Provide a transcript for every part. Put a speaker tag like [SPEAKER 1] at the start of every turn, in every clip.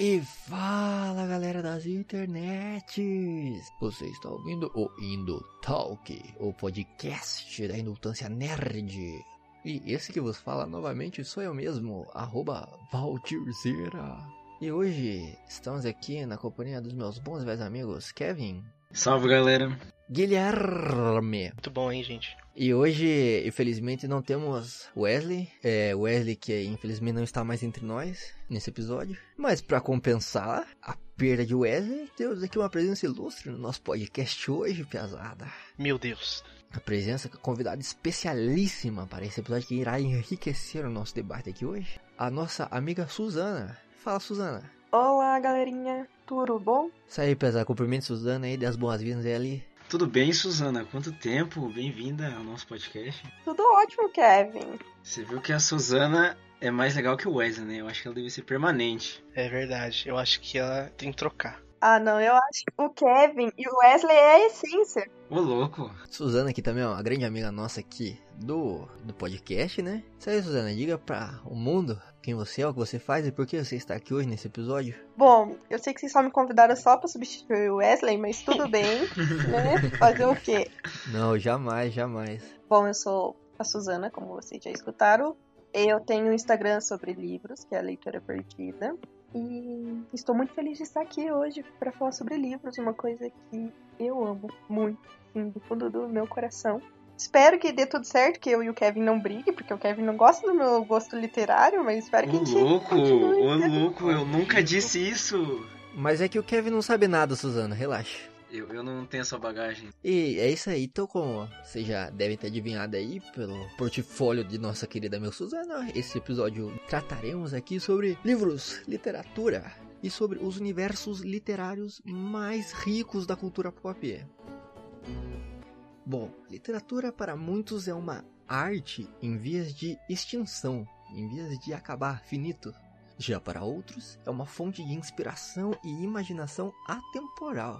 [SPEAKER 1] E fala galera das internets! Você está ouvindo o Indo Talk, o podcast da Indultância Nerd. E esse que vos fala novamente sou eu mesmo, arroba Valtirzeira. E hoje estamos aqui na companhia dos meus bons velhos amigos Kevin.
[SPEAKER 2] Salve galera!
[SPEAKER 1] Guilherme.
[SPEAKER 3] Muito bom, hein, gente?
[SPEAKER 1] E hoje, infelizmente, não temos Wesley. É, Wesley que infelizmente não está mais entre nós nesse episódio. Mas para compensar a perda de Wesley, temos aqui uma presença ilustre no nosso podcast hoje, pesada.
[SPEAKER 3] Meu Deus.
[SPEAKER 1] A presença convidada especialíssima para esse episódio que irá enriquecer o nosso debate aqui hoje. A nossa amiga Suzana. Fala, Suzana.
[SPEAKER 4] Olá, galerinha. Tudo bom?
[SPEAKER 1] Isso aí, pesado. Cumprimento Suzana aí, dê as boas-vindas ali.
[SPEAKER 2] Tudo bem, Suzana? Quanto tempo? Bem-vinda ao nosso podcast.
[SPEAKER 4] Tudo ótimo, Kevin.
[SPEAKER 2] Você viu que a Suzana é mais legal que o Wesley, né? Eu acho que ela deve ser permanente.
[SPEAKER 3] É verdade. Eu acho que ela tem que trocar.
[SPEAKER 4] Ah, não, eu acho que o Kevin e o Wesley é a essência.
[SPEAKER 2] Ô, louco.
[SPEAKER 1] Suzana aqui também, ó, uma grande amiga nossa aqui do, do podcast, né? Isso aí, Suzana, diga pra o mundo quem você é, o que você faz e por que você está aqui hoje nesse episódio.
[SPEAKER 4] Bom, eu sei que vocês só me convidaram só pra substituir o Wesley, mas tudo bem, né? Fazer o quê?
[SPEAKER 1] Não, jamais, jamais.
[SPEAKER 4] Bom, eu sou a Suzana, como vocês já escutaram. Eu tenho um Instagram sobre livros, que é a Leitura Perdida. E estou muito feliz de estar aqui hoje para falar sobre livros, uma coisa que eu amo muito, assim, do fundo do meu coração. Espero que dê tudo certo, que eu e o Kevin não briguem, porque o Kevin não gosta do meu gosto literário, mas espero que
[SPEAKER 2] Ô,
[SPEAKER 4] a gente
[SPEAKER 2] louco, ô, louco, eu nunca disse isso.
[SPEAKER 1] Mas é que o Kevin não sabe nada, Suzana, relaxa.
[SPEAKER 2] Eu, eu não tenho essa bagagem.
[SPEAKER 1] E é isso aí, então como vocês já devem ter adivinhado aí pelo portfólio de nossa querida meu Suzana, esse episódio trataremos aqui sobre livros, literatura e sobre os universos literários mais ricos da cultura pop. Bom, literatura para muitos é uma arte em vias de extinção, em vias de acabar finito. Já para outros, é uma fonte de inspiração e imaginação atemporal.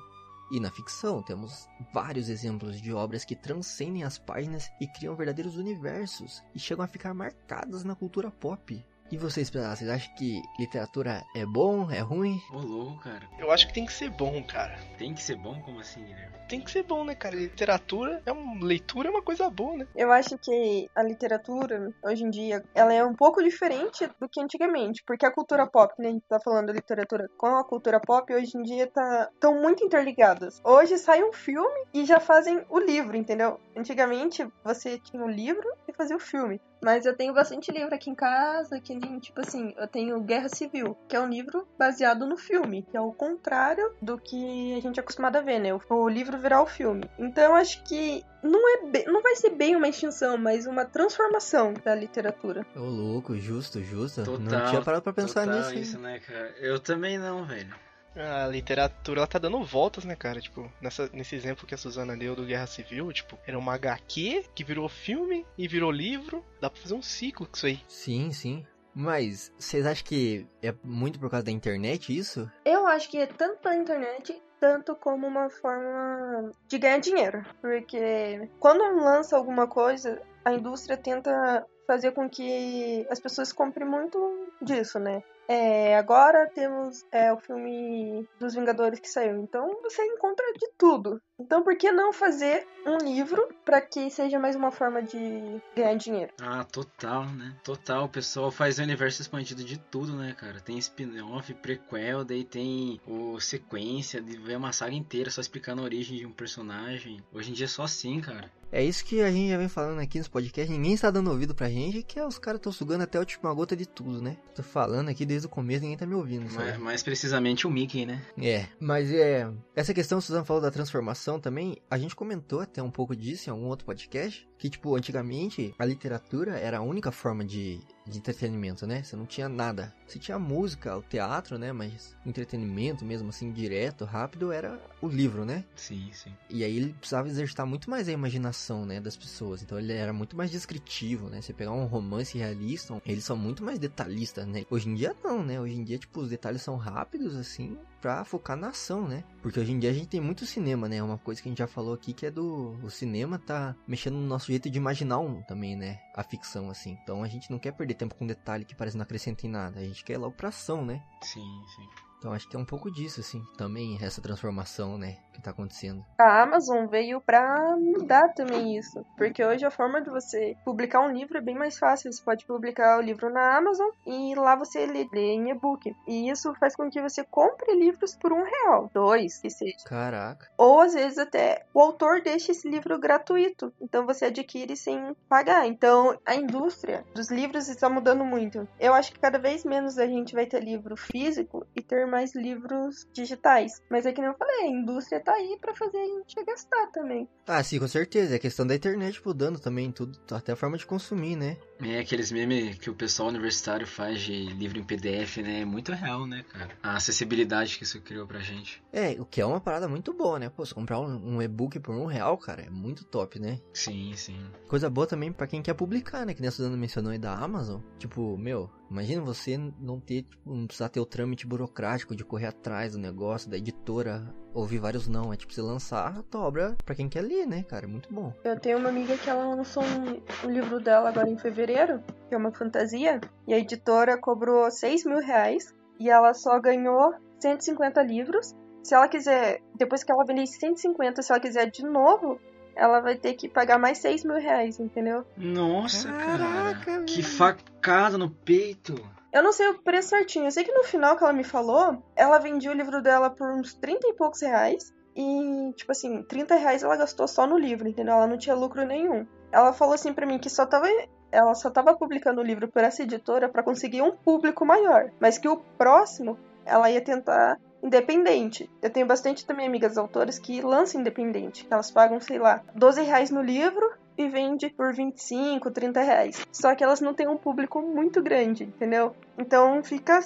[SPEAKER 1] E na ficção temos vários exemplos de obras que transcendem as páginas e criam verdadeiros universos e chegam a ficar marcadas na cultura pop. E vocês, pessoal, vocês acham que literatura é bom, é ruim?
[SPEAKER 2] Ô, louco, cara.
[SPEAKER 3] Eu acho que tem que ser bom, cara.
[SPEAKER 2] Tem que ser bom? Como assim, Guilherme?
[SPEAKER 3] Tem que ser bom, né, cara? Literatura é uma leitura é uma coisa boa, né?
[SPEAKER 4] Eu acho que a literatura, hoje em dia, ela é um pouco diferente do que antigamente, porque a cultura pop, né, a gente tá falando da literatura com a cultura pop, hoje em dia tá tão muito interligadas. Hoje sai um filme e já fazem o livro, entendeu? Antigamente você tinha o livro e fazia o filme. Mas eu tenho bastante livro aqui em casa, que nem, tipo assim, eu tenho Guerra Civil, que é um livro baseado no filme, que é o contrário do que a gente é acostumado a ver, né? O, o livro virar o filme. Então eu acho que não é bem- não vai ser bem uma extinção, mas uma transformação da literatura.
[SPEAKER 1] Ô louco, justo, justo.
[SPEAKER 2] Total,
[SPEAKER 1] não tinha parado pra pensar
[SPEAKER 2] Total
[SPEAKER 1] nisso.
[SPEAKER 2] isso, né, cara? Eu também não, velho.
[SPEAKER 3] A literatura, ela tá dando voltas, né, cara? Tipo, nessa, nesse exemplo que a Suzana deu do Guerra Civil, tipo, era uma HQ que virou filme e virou livro. Dá pra fazer um ciclo com isso aí.
[SPEAKER 1] Sim, sim. Mas vocês acham que é muito por causa da internet isso?
[SPEAKER 4] Eu acho que é tanto pela internet, tanto como uma forma de ganhar dinheiro. Porque quando lança alguma coisa, a indústria tenta fazer com que as pessoas comprem muito disso, né? É, agora temos é, o filme dos Vingadores que saiu, então você encontra de tudo. Então por que não fazer um livro para que seja mais uma forma de ganhar dinheiro?
[SPEAKER 2] Ah, total, né? Total. O pessoal faz o universo expandido de tudo, né, cara? Tem spin-off, prequel, daí tem o sequência, de ver uma saga inteira só explicando a origem de um personagem. Hoje em dia é só assim, cara.
[SPEAKER 1] É isso que a gente já vem falando aqui nos podcasts, ninguém está dando ouvido pra gente, que é os caras estão sugando até a última gota de tudo, né? Tô falando aqui desde o começo, ninguém tá me ouvindo, sabe?
[SPEAKER 2] Mais, mais precisamente o Mickey, né?
[SPEAKER 1] É, mas é. Essa questão, o Suzano falou da transformação também, a gente comentou até um pouco disso em algum outro podcast. Que, tipo, antigamente a literatura era a única forma de, de entretenimento, né? Você não tinha nada. Você tinha música, o teatro, né? Mas entretenimento mesmo, assim, direto, rápido, era o livro, né?
[SPEAKER 2] Sim, sim.
[SPEAKER 1] E aí ele precisava exercitar muito mais a imaginação, né, das pessoas. Então ele era muito mais descritivo, né? Você pegar um romance realista, eles são muito mais detalhistas, né? Hoje em dia não, né? Hoje em dia, tipo, os detalhes são rápidos, assim, pra focar na ação, né? Porque hoje em dia a gente tem muito cinema, né? Uma coisa que a gente já falou aqui que é do... O cinema tá mexendo no nosso jeito de imaginar um, também, né? A ficção, assim. Então a gente não quer perder tempo com detalhe que parece não acrescenta em nada. A gente quer ir logo pra ação, né?
[SPEAKER 2] Sim, sim.
[SPEAKER 1] Então acho que é um pouco disso, assim. Também essa transformação, né? Que tá acontecendo.
[SPEAKER 4] A Amazon veio pra mudar também isso. Porque hoje a forma de você publicar um livro é bem mais fácil. Você pode publicar o livro na Amazon e lá você lê, lê em e-book. E isso faz com que você compre livros por um real, dois, que seja.
[SPEAKER 1] Caraca.
[SPEAKER 4] Ou às vezes até o autor deixa esse livro gratuito. Então você adquire sem pagar. Então a indústria dos livros está mudando muito. Eu acho que cada vez menos a gente vai ter livro físico e ter mais livros digitais. Mas é que nem eu falei, a indústria tá aí pra fazer a gente gastar também.
[SPEAKER 1] Ah, sim, com certeza. É a questão da internet mudando também tudo, até a forma de consumir, né?
[SPEAKER 2] É aqueles memes que o pessoal universitário faz de livro em PDF, né? É muito real, né, cara? A acessibilidade que isso criou pra gente.
[SPEAKER 1] É, o que é uma parada muito boa, né? Pô, se comprar um, um e-book por um real, cara, é muito top, né?
[SPEAKER 2] Sim, sim.
[SPEAKER 1] Coisa boa também pra quem quer publicar, né? Que nem a Suzana mencionou aí da Amazon. Tipo, meu, imagina você não ter, tipo, não precisar ter o trâmite burocrático de correr atrás do negócio, da editora, ouvir vários não. É tipo, você lançar a tua obra pra quem quer ler, né, cara? É muito bom.
[SPEAKER 4] Eu tenho uma amiga que ela lançou um, um livro dela agora em fevereiro, que é uma fantasia, e a editora cobrou 6 mil reais e ela só ganhou 150 livros. Se ela quiser, depois que ela vender 150, se ela quiser de novo, ela vai ter que pagar mais 6 mil reais, entendeu?
[SPEAKER 2] Nossa,
[SPEAKER 1] Caraca,
[SPEAKER 2] cara. Que facada no peito.
[SPEAKER 4] Eu não sei o preço certinho. Eu sei que no final que ela me falou, ela vendia o livro dela por uns 30 e poucos reais. E, tipo assim, 30 reais ela gastou só no livro, entendeu? Ela não tinha lucro nenhum. Ela falou assim pra mim que só tava. Ela só tava publicando o livro por essa editora pra conseguir um público maior. Mas que o próximo ela ia tentar independente. Eu tenho bastante também amigas autoras que lançam independente. Elas pagam, sei lá, 12 reais no livro e vende por 25, 30 reais. Só que elas não têm um público muito grande, entendeu? Então fica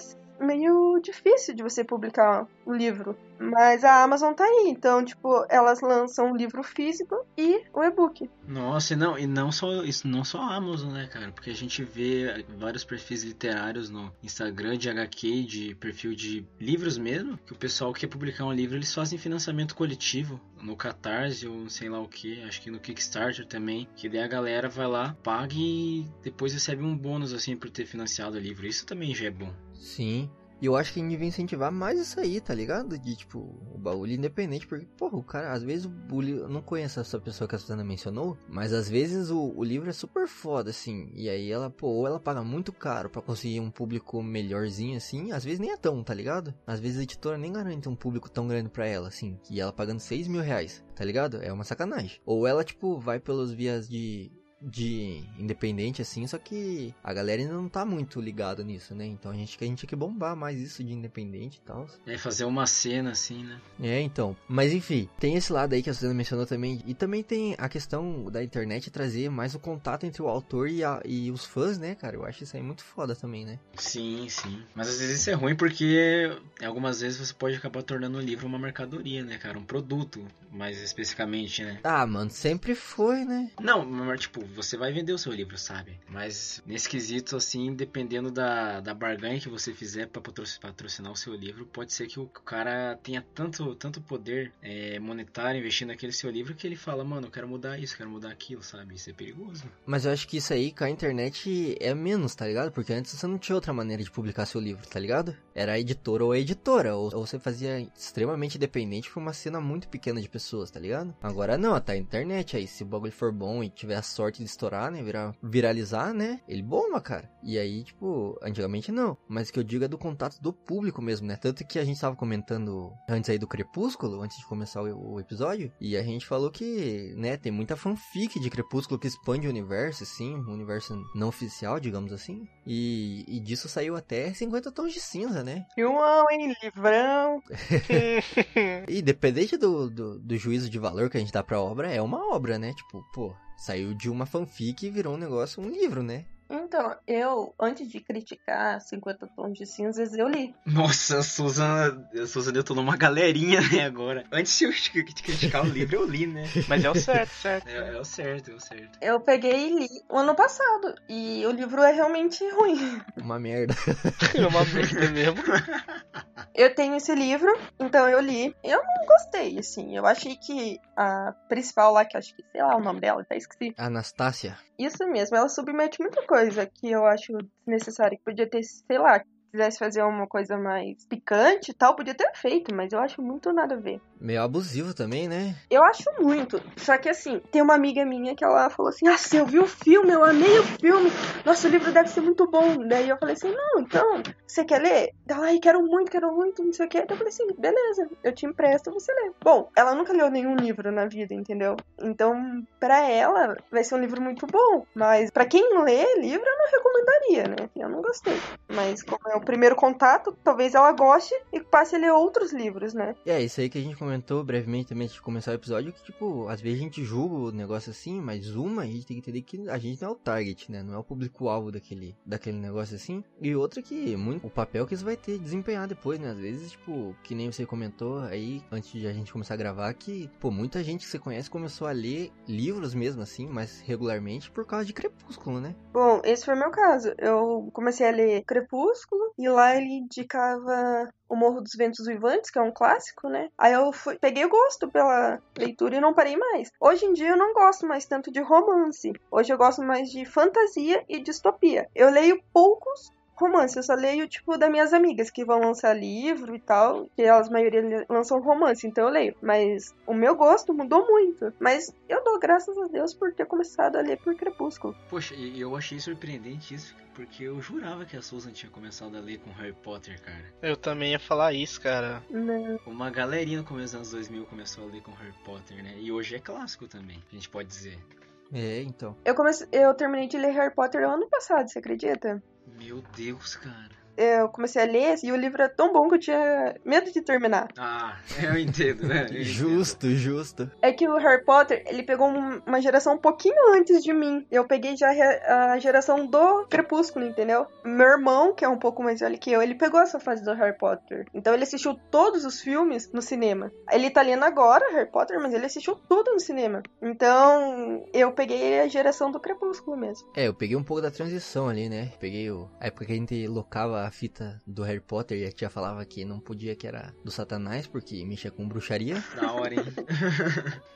[SPEAKER 4] meio difícil de você publicar o livro. Mas a Amazon tá aí, então, tipo, elas lançam o livro físico e o e-book.
[SPEAKER 2] Nossa, e não, e não só isso, não só a Amazon, né, cara? Porque a gente vê vários perfis literários no Instagram de HQ, de perfil de livros mesmo, que o pessoal quer publicar um livro, eles fazem financiamento coletivo no Catarse ou sei lá o que, acho que no Kickstarter também, que daí a galera vai lá, paga e depois recebe um bônus assim por ter financiado o livro. Isso também já é bom.
[SPEAKER 1] Sim. E eu acho que a gente devia incentivar mais isso aí, tá ligado? De, tipo, o baú independente, porque, porra, o cara, às vezes, o livro, eu não conheço essa pessoa que a Suzana mencionou, mas às vezes o, o livro é super foda, assim, e aí ela, pô, ou ela paga muito caro pra conseguir um público melhorzinho, assim, às vezes nem é tão, tá ligado? Às vezes a editora nem garante um público tão grande pra ela, assim, e ela pagando 6 mil reais, tá ligado? É uma sacanagem. Ou ela, tipo, vai pelos vias de de independente assim, só que a galera ainda não tá muito ligado nisso, né? Então a gente a gente tinha que bombar mais isso de independente e tal.
[SPEAKER 2] É fazer uma cena assim, né?
[SPEAKER 1] É, então. Mas enfim, tem esse lado aí que a Suzana mencionou também. E também tem a questão da internet trazer mais o contato entre o autor e, a, e os fãs, né, cara? Eu acho isso aí muito foda também, né?
[SPEAKER 2] Sim, sim. Mas às vezes isso é ruim porque algumas vezes você pode acabar tornando o livro uma mercadoria, né, cara? Um produto, mais especificamente, né?
[SPEAKER 1] Ah, mano, sempre foi, né?
[SPEAKER 2] Não, mas tipo, você vai vender o seu livro, sabe? Mas nesse quesito, assim, dependendo da, da barganha que você fizer patroci- patrocinar o seu livro, pode ser que o cara tenha tanto, tanto poder é, monetário investindo naquele seu livro que ele fala, mano, eu quero mudar isso, quero mudar aquilo, sabe? Isso é perigoso.
[SPEAKER 1] Mas eu acho que isso aí com a internet é menos, tá ligado? Porque antes você não tinha outra maneira de publicar seu livro, tá ligado? Era a editora ou a editora. Ou, ou você fazia extremamente dependente pra uma cena muito pequena de pessoas, tá ligado? Agora não, tá a internet aí. Se o bagulho for bom e tiver a sorte de estourar, né? Virar, viralizar, né? Ele bomba, cara. E aí, tipo, antigamente não. Mas o que eu digo é do contato do público mesmo, né? Tanto que a gente tava comentando antes aí do Crepúsculo, antes de começar o, o episódio. E a gente falou que, né, tem muita fanfic de Crepúsculo que expande o universo, assim, o universo não oficial, digamos assim. E, e disso saiu até 50 tons de cinza, né?
[SPEAKER 4] Filmão, hein? Livrão.
[SPEAKER 1] E dependente do, do, do juízo de valor que a gente dá pra obra, é uma obra, né? Tipo, pô, Saiu de uma fanfic e virou um negócio, um livro, né?
[SPEAKER 4] Então, eu, antes de criticar 50 Tons de Cinzas, eu li.
[SPEAKER 2] Nossa, a Susan, a Susan deu numa galerinha, né, agora. Antes de eu criticar o livro, eu li, né?
[SPEAKER 3] Mas é o certo, certo.
[SPEAKER 2] É, é o certo, é o certo.
[SPEAKER 4] Eu peguei e li o ano passado. E o livro é realmente ruim.
[SPEAKER 1] Uma merda.
[SPEAKER 3] É uma merda mesmo.
[SPEAKER 4] Eu tenho esse livro, então eu li. Eu não gostei, assim. Eu achei que a principal lá, que eu acho que, sei lá o nome dela, até esqueci.
[SPEAKER 1] Anastácia.
[SPEAKER 4] Isso mesmo, ela submete muita coisa que eu acho desnecessária. Que podia ter, sei lá, quisesse fazer uma coisa mais picante e tal, podia ter feito, mas eu acho muito nada a ver.
[SPEAKER 1] Meio abusivo também, né?
[SPEAKER 4] Eu acho muito. Só que assim, tem uma amiga minha que ela falou assim: Ah, eu vi o filme, eu amei o filme. Nossa, o livro deve ser muito bom. Daí eu falei assim: Não, então, você quer ler? Ela, ai, quero muito, quero muito, não sei o que. Então eu falei assim: Beleza, eu te empresto, você lê. Bom, ela nunca leu nenhum livro na vida, entendeu? Então, pra ela, vai ser um livro muito bom. Mas pra quem lê livro, eu não recomendaria, né? Eu não gostei. Mas como é o primeiro contato, talvez ela goste e passe a ler outros livros, né?
[SPEAKER 1] É isso aí que a gente comentou brevemente também antes de começar o episódio, que tipo, às vezes a gente julga o negócio assim, mas uma, a gente tem que entender que a gente não é o target, né? Não é o público-alvo daquele, daquele negócio assim. E outra que muito o papel que isso vai ter desempenhar depois, né? Às vezes, tipo, que nem você comentou aí, antes de a gente começar a gravar, que, pô, muita gente que você conhece começou a ler livros mesmo assim, mais regularmente, por causa de Crepúsculo, né?
[SPEAKER 4] Bom, esse foi o meu caso. Eu comecei a ler Crepúsculo e lá ele indicava O Morro dos Ventos Vivantes, que é um clássico, né? Aí eu fui, peguei o gosto pela leitura e não parei mais. Hoje em dia eu não gosto mais tanto de romance. Hoje eu gosto mais de fantasia e distopia. Eu leio poucos romance, eu só leio, tipo, das minhas amigas que vão lançar livro e tal, que elas, a maioria, lançam romance, então eu leio. Mas o meu gosto mudou muito. Mas eu dou graças a Deus por ter começado a ler por Crepúsculo.
[SPEAKER 2] Poxa, e eu achei surpreendente isso, porque eu jurava que a Susan tinha começado a ler com Harry Potter, cara.
[SPEAKER 3] Eu também ia falar isso, cara.
[SPEAKER 4] Não.
[SPEAKER 2] Uma galerinha no começo dos anos 2000 começou a ler com Harry Potter, né? E hoje é clássico também, a gente pode dizer.
[SPEAKER 1] É, então.
[SPEAKER 4] Eu, comecei, eu terminei de ler Harry Potter ano passado, você acredita?
[SPEAKER 2] Meu Deus, cara.
[SPEAKER 4] Eu comecei a ler e o livro é tão bom que eu tinha medo de terminar.
[SPEAKER 2] Ah, eu entendo, né? Eu entendo.
[SPEAKER 1] Justo, justo.
[SPEAKER 4] É que o Harry Potter, ele pegou um- uma geração um pouquinho antes de mim. Eu peguei já a geração do Crepúsculo, entendeu? Meu irmão, que é um pouco mais velho que eu, ele pegou essa fase do Harry Potter. Então ele assistiu todos os filmes no cinema. Ele tá lendo agora Harry Potter, mas ele assistiu tudo no cinema. Então eu peguei a geração do Crepúsculo mesmo.
[SPEAKER 1] É, eu peguei um pouco da transição ali, né? Peguei o... a época que a gente locava a fita do Harry Potter e a tia falava que não podia, que era do Satanás, porque mexia com bruxaria.
[SPEAKER 2] Da hora, hein?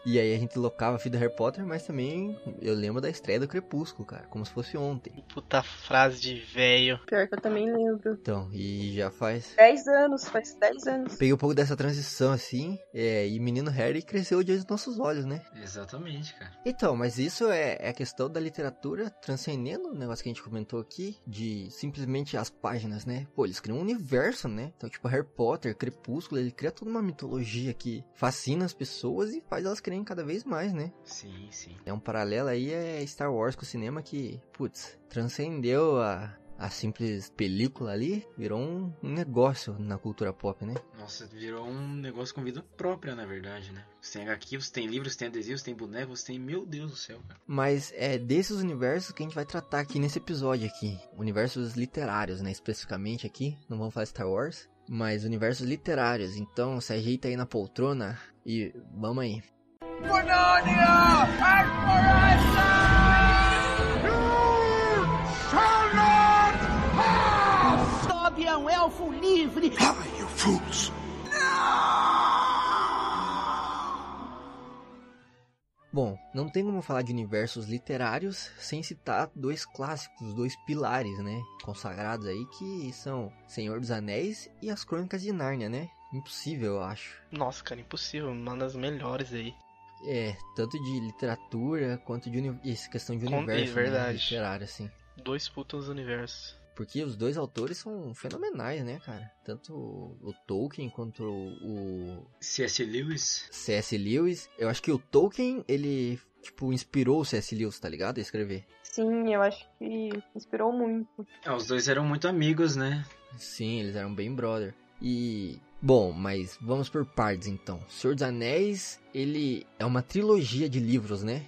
[SPEAKER 1] E aí a gente locava a fita do Harry Potter, mas também eu lembro da estreia do Crepúsculo, cara, como se fosse ontem.
[SPEAKER 3] Puta frase de velho.
[SPEAKER 4] Pior que eu também lembro.
[SPEAKER 1] Então, e já faz.
[SPEAKER 4] 10 anos, faz 10 anos.
[SPEAKER 1] Peguei um pouco dessa transição assim, é, e menino Harry cresceu diante dos nossos olhos, né?
[SPEAKER 2] Exatamente, cara.
[SPEAKER 1] Então, mas isso é, é a questão da literatura transcendendo o negócio que a gente comentou aqui, de simplesmente as páginas, né? Pô, eles criam um universo, né? Então, tipo, Harry Potter, Crepúsculo, ele cria toda uma mitologia que fascina as pessoas e faz elas crerem cada vez mais, né?
[SPEAKER 2] Sim, sim.
[SPEAKER 1] É um paralelo aí é Star Wars com o cinema que, putz, transcendeu a, a simples película ali, virou um, um negócio na cultura pop, né?
[SPEAKER 2] Nossa, virou um negócio com vida própria, na verdade, né? Você tem HQ, você tem livros, você tem adesivos, você tem bonecos, você tem... Meu Deus do céu, cara.
[SPEAKER 1] Mas é desses universos que a gente vai tratar aqui nesse episódio aqui. Universos literários, né? Especificamente aqui. Não vamos falar Star Wars. Mas universos literários. Então se ajeita aí na poltrona e vamos aí.
[SPEAKER 5] Toby é um elfo livre.
[SPEAKER 1] Bom, não tem como falar de universos literários sem citar dois clássicos, dois pilares, né? Consagrados aí que são Senhor dos Anéis e as Crônicas de Nárnia, né? Impossível, eu acho.
[SPEAKER 3] Nossa, cara, impossível. Uma das melhores aí.
[SPEAKER 1] É, tanto de literatura quanto de essa questão de
[SPEAKER 3] Com- é
[SPEAKER 1] universo né,
[SPEAKER 3] verdade.
[SPEAKER 1] literário, assim.
[SPEAKER 3] Dois putos universos.
[SPEAKER 1] Porque os dois autores são fenomenais, né, cara? Tanto o Tolkien quanto o
[SPEAKER 2] C.S. Lewis.
[SPEAKER 1] C.S. Lewis. Eu acho que o Tolkien, ele, tipo, inspirou o C.S. Lewis, tá ligado? A escrever.
[SPEAKER 4] Sim, eu acho que inspirou muito.
[SPEAKER 2] É, os dois eram muito amigos, né?
[SPEAKER 1] Sim, eles eram bem brother. E. Bom, mas vamos por partes então. Senhor dos Anéis, ele é uma trilogia de livros, né?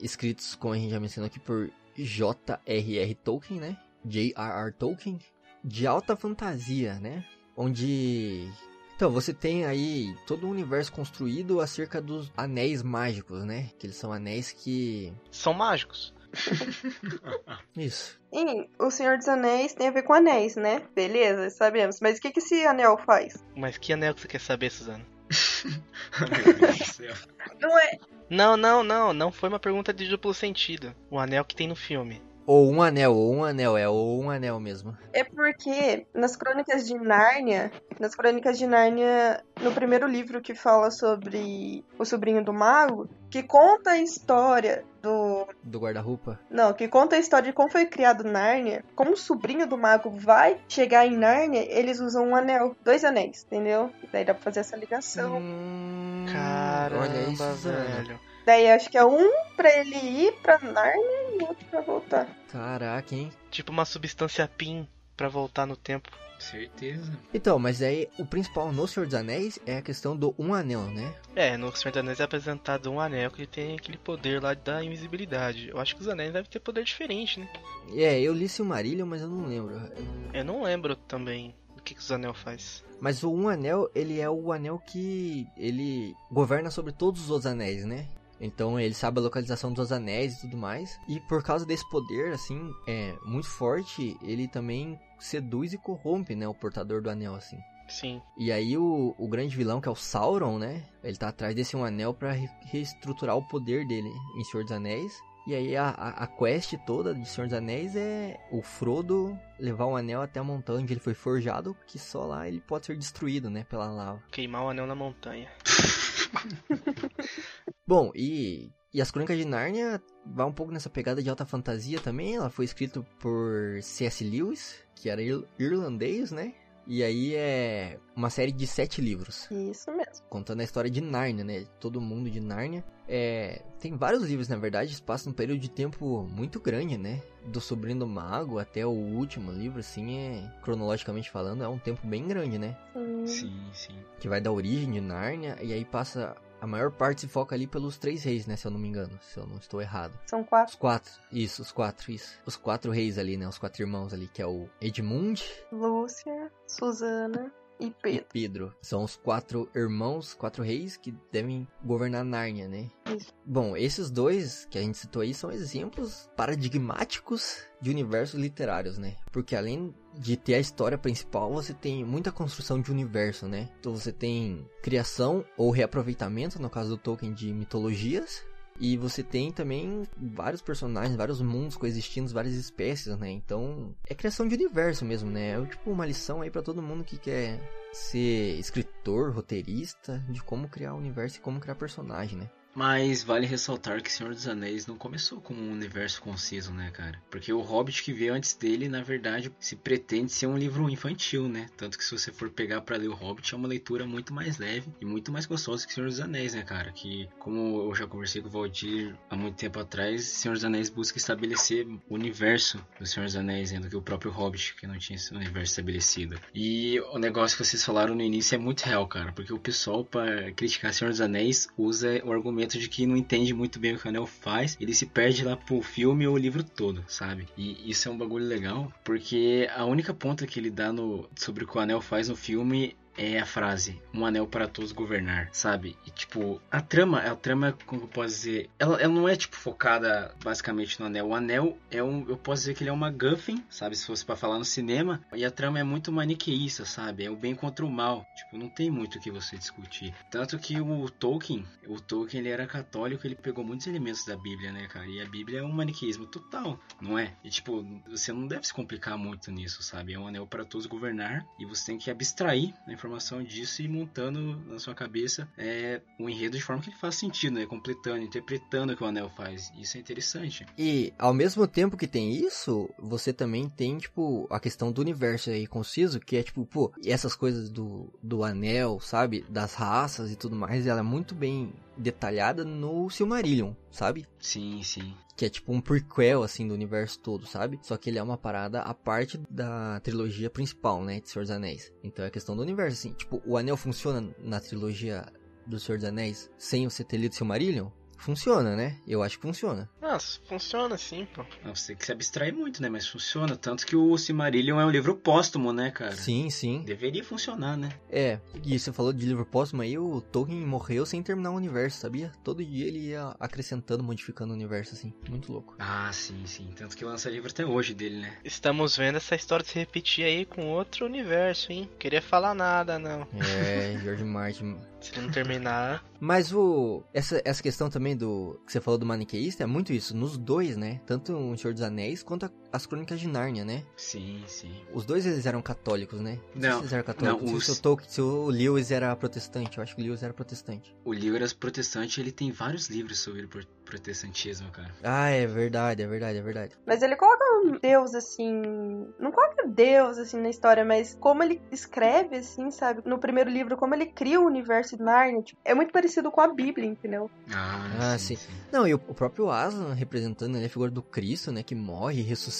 [SPEAKER 1] escritos, como a gente já mencionou aqui, por J.R.R. Tolkien, né? J.R.R. Tolkien, de alta fantasia, né? Onde. Então, você tem aí todo um universo construído acerca dos anéis mágicos, né? Que eles são anéis que.
[SPEAKER 3] São mágicos.
[SPEAKER 1] Isso.
[SPEAKER 4] E o Senhor dos Anéis tem a ver com anéis, né? Beleza, sabemos. Mas o que, que esse anel faz?
[SPEAKER 3] Mas que anel que você quer saber, Suzana?
[SPEAKER 2] Meu Deus do céu.
[SPEAKER 4] Não é.
[SPEAKER 3] Não, não, não. Não foi uma pergunta de duplo sentido. O anel que tem no filme.
[SPEAKER 1] Ou um anel, ou um anel, é, ou um anel mesmo.
[SPEAKER 4] É porque nas crônicas de Nárnia, nas crônicas de Nárnia, no primeiro livro que fala sobre o sobrinho do mago, que conta a história do.
[SPEAKER 1] Do guarda-roupa.
[SPEAKER 4] Não, que conta a história de como foi criado Nárnia, como o sobrinho do mago vai chegar em Nárnia, eles usam um anel, dois anéis, entendeu? E daí dá pra fazer essa ligação.
[SPEAKER 1] Hum,
[SPEAKER 3] Caramba,
[SPEAKER 1] olha isso, Zana.
[SPEAKER 3] velho.
[SPEAKER 4] Daí acho que é um pra ele ir pra Nárnia e outro pra voltar.
[SPEAKER 1] Caraca, hein?
[SPEAKER 3] Tipo uma substância PIN pra voltar no tempo.
[SPEAKER 2] Certeza.
[SPEAKER 1] Então, mas aí o principal no Senhor dos Anéis é a questão do um anel, né?
[SPEAKER 3] É, no Senhor dos Anéis é apresentado um anel que tem aquele poder lá da invisibilidade. Eu acho que os anéis devem ter poder diferente, né?
[SPEAKER 1] É, eu li Silmarillion, mas eu não lembro.
[SPEAKER 3] Eu não lembro também o que, que os anel faz.
[SPEAKER 1] Mas o um anel, ele é o anel que ele governa sobre todos os outros anéis, né? Então ele sabe a localização dos anéis e tudo mais. E por causa desse poder, assim, é muito forte, ele também seduz e corrompe, né? O portador do anel, assim.
[SPEAKER 3] Sim.
[SPEAKER 1] E aí o, o grande vilão, que é o Sauron, né? Ele tá atrás desse um anel pra re- reestruturar o poder dele em Senhor dos Anéis. E aí a, a, a quest toda de Senhor dos Anéis é o Frodo levar o anel até a montanha onde ele foi forjado, que só lá ele pode ser destruído, né? Pela lava.
[SPEAKER 3] Queimar o anel na montanha.
[SPEAKER 1] Bom, e, e as Crônicas de Nárnia vai um pouco nessa pegada de alta fantasia também. Ela foi escrita por C.S. Lewis, que era ir- irlandês, né? E aí é uma série de sete livros.
[SPEAKER 4] Isso mesmo.
[SPEAKER 1] contando a história de Nárnia, né? Todo mundo de Nárnia. É, tem vários livros, na verdade, isso passa um período de tempo muito grande, né? Do Sobrinho do Mago até o último livro, assim, é cronologicamente falando, é um tempo bem grande, né?
[SPEAKER 4] Sim.
[SPEAKER 2] Sim, sim.
[SPEAKER 1] Que vai da origem de Nárnia e aí passa a maior parte se foca ali pelos três reis, né? Se eu não me engano, se eu não estou errado.
[SPEAKER 4] São quatro.
[SPEAKER 1] Os quatro, isso, os quatro, isso. Os quatro reis ali, né? Os quatro irmãos ali, que é o Edmund,
[SPEAKER 4] Lúcia, Susana e
[SPEAKER 1] e
[SPEAKER 4] Pedro.
[SPEAKER 1] Pedro. São os quatro irmãos, quatro reis que devem governar Nárnia, né?
[SPEAKER 4] Isso.
[SPEAKER 1] Bom, esses dois que a gente citou aí são exemplos paradigmáticos de universos literários, né? Porque além de ter a história principal, você tem muita construção de universo, né? Então você tem criação ou reaproveitamento, no caso do Tolkien, de mitologias. E você tem também vários personagens, vários mundos coexistindo, várias espécies, né? Então, é criação de universo mesmo, né? É tipo uma lição aí pra todo mundo que quer ser escritor, roteirista, de como criar universo e como criar personagem, né?
[SPEAKER 2] Mas vale ressaltar que Senhor dos Anéis não começou como um universo conciso, né, cara? Porque o Hobbit que veio antes dele, na verdade, se pretende ser um livro infantil, né? Tanto que se você for pegar pra ler o Hobbit, é uma leitura muito mais leve e muito mais gostosa que Senhor dos Anéis, né, cara? Que, como eu já conversei com o Valdir há muito tempo atrás, Senhor dos Anéis busca estabelecer o universo do Senhor dos Anéis, né, do que o próprio Hobbit, que não tinha esse universo estabelecido. E o negócio que vocês falaram no início é muito real, cara, porque o pessoal, pra criticar Senhor dos Anéis, usa o argumento de que não entende muito bem o que o anel faz, ele se perde lá pro filme ou o livro todo, sabe? E isso é um bagulho legal, porque a única ponta que ele dá no, sobre o que o anel faz no filme é a frase um anel para todos governar, sabe? E tipo, a trama, a trama, como eu posso dizer, ela, ela não é tipo focada basicamente no anel. O anel é um, eu posso dizer que ele é uma guffin, sabe? Se fosse para falar no cinema, e a trama é muito maniqueísta, sabe? É o bem contra o mal. Tipo, não tem muito o que você discutir. Tanto que o Tolkien, o Tolkien ele era católico, ele pegou muitos elementos da Bíblia, né, cara? E a Bíblia é um maniqueísmo total, não é? E tipo, você não deve se complicar muito nisso, sabe? É um anel para todos governar e você tem que abstrair a informação disso e montando na sua cabeça é, um enredo de forma que ele faça sentido, né? Completando, interpretando o que o anel faz. Isso é interessante.
[SPEAKER 1] E ao mesmo tempo que tem isso, você também tem, tipo, a questão do universo aí conciso, que é tipo, pô, essas coisas do, do anel, sabe? Das raças e tudo mais, ela é muito bem detalhada no Silmarillion, sabe?
[SPEAKER 2] Sim, sim.
[SPEAKER 1] Que é tipo um prequel, assim, do universo todo, sabe? Só que ele é uma parada à parte da trilogia principal, né? De Senhor dos Anéis. Então é questão do universo, assim. Tipo, o anel funciona na trilogia do Senhor dos Anéis sem você ter lido Silmarillion? Funciona, né? Eu acho que funciona.
[SPEAKER 3] Nossa, funciona sim, pô.
[SPEAKER 2] Não, você tem que se abstrair muito, né? Mas funciona. Tanto que o Silmarillion é um livro póstumo, né, cara?
[SPEAKER 1] Sim, sim.
[SPEAKER 2] Deveria funcionar, né?
[SPEAKER 1] É, e você falou de livro póstumo aí, o Tolkien morreu sem terminar o universo, sabia? Todo dia ele ia acrescentando, modificando o universo, assim. Muito louco.
[SPEAKER 2] Ah, sim, sim. Tanto que lança livro até hoje dele, né?
[SPEAKER 3] Estamos vendo essa história se repetir aí com outro universo, hein? Queria falar nada, não.
[SPEAKER 1] É, George Martin.
[SPEAKER 3] Se não terminar.
[SPEAKER 1] Mas o. Essa, essa questão também do. Que você falou do maniqueísta é muito isso. Nos dois, né? Tanto o Senhor dos Anéis quanto a- as Crônicas de Nárnia, né?
[SPEAKER 2] Sim, sim.
[SPEAKER 1] Os dois eles eram católicos, né? sei
[SPEAKER 2] Não,
[SPEAKER 1] se eles eram católicos.
[SPEAKER 2] não,
[SPEAKER 1] Não,
[SPEAKER 2] os-
[SPEAKER 1] se o Tolkien, se o Lewis era protestante. Eu acho que o Lewis era protestante.
[SPEAKER 2] O livro era protestante, ele tem vários livros sobre protestantismo, cara.
[SPEAKER 1] Ah, é verdade, é verdade, é verdade.
[SPEAKER 4] Mas ele coloca um Deus assim. Não coloca Deus assim na história, mas como ele escreve, assim, sabe? No primeiro livro, como ele cria o universo de Narnia. tipo, é muito parecido com a Bíblia, entendeu?
[SPEAKER 2] Ah,
[SPEAKER 1] Ah, sim. Não, e o, próprio Aslan representando ele a figura do Cristo, né? Que morre, ressuscita.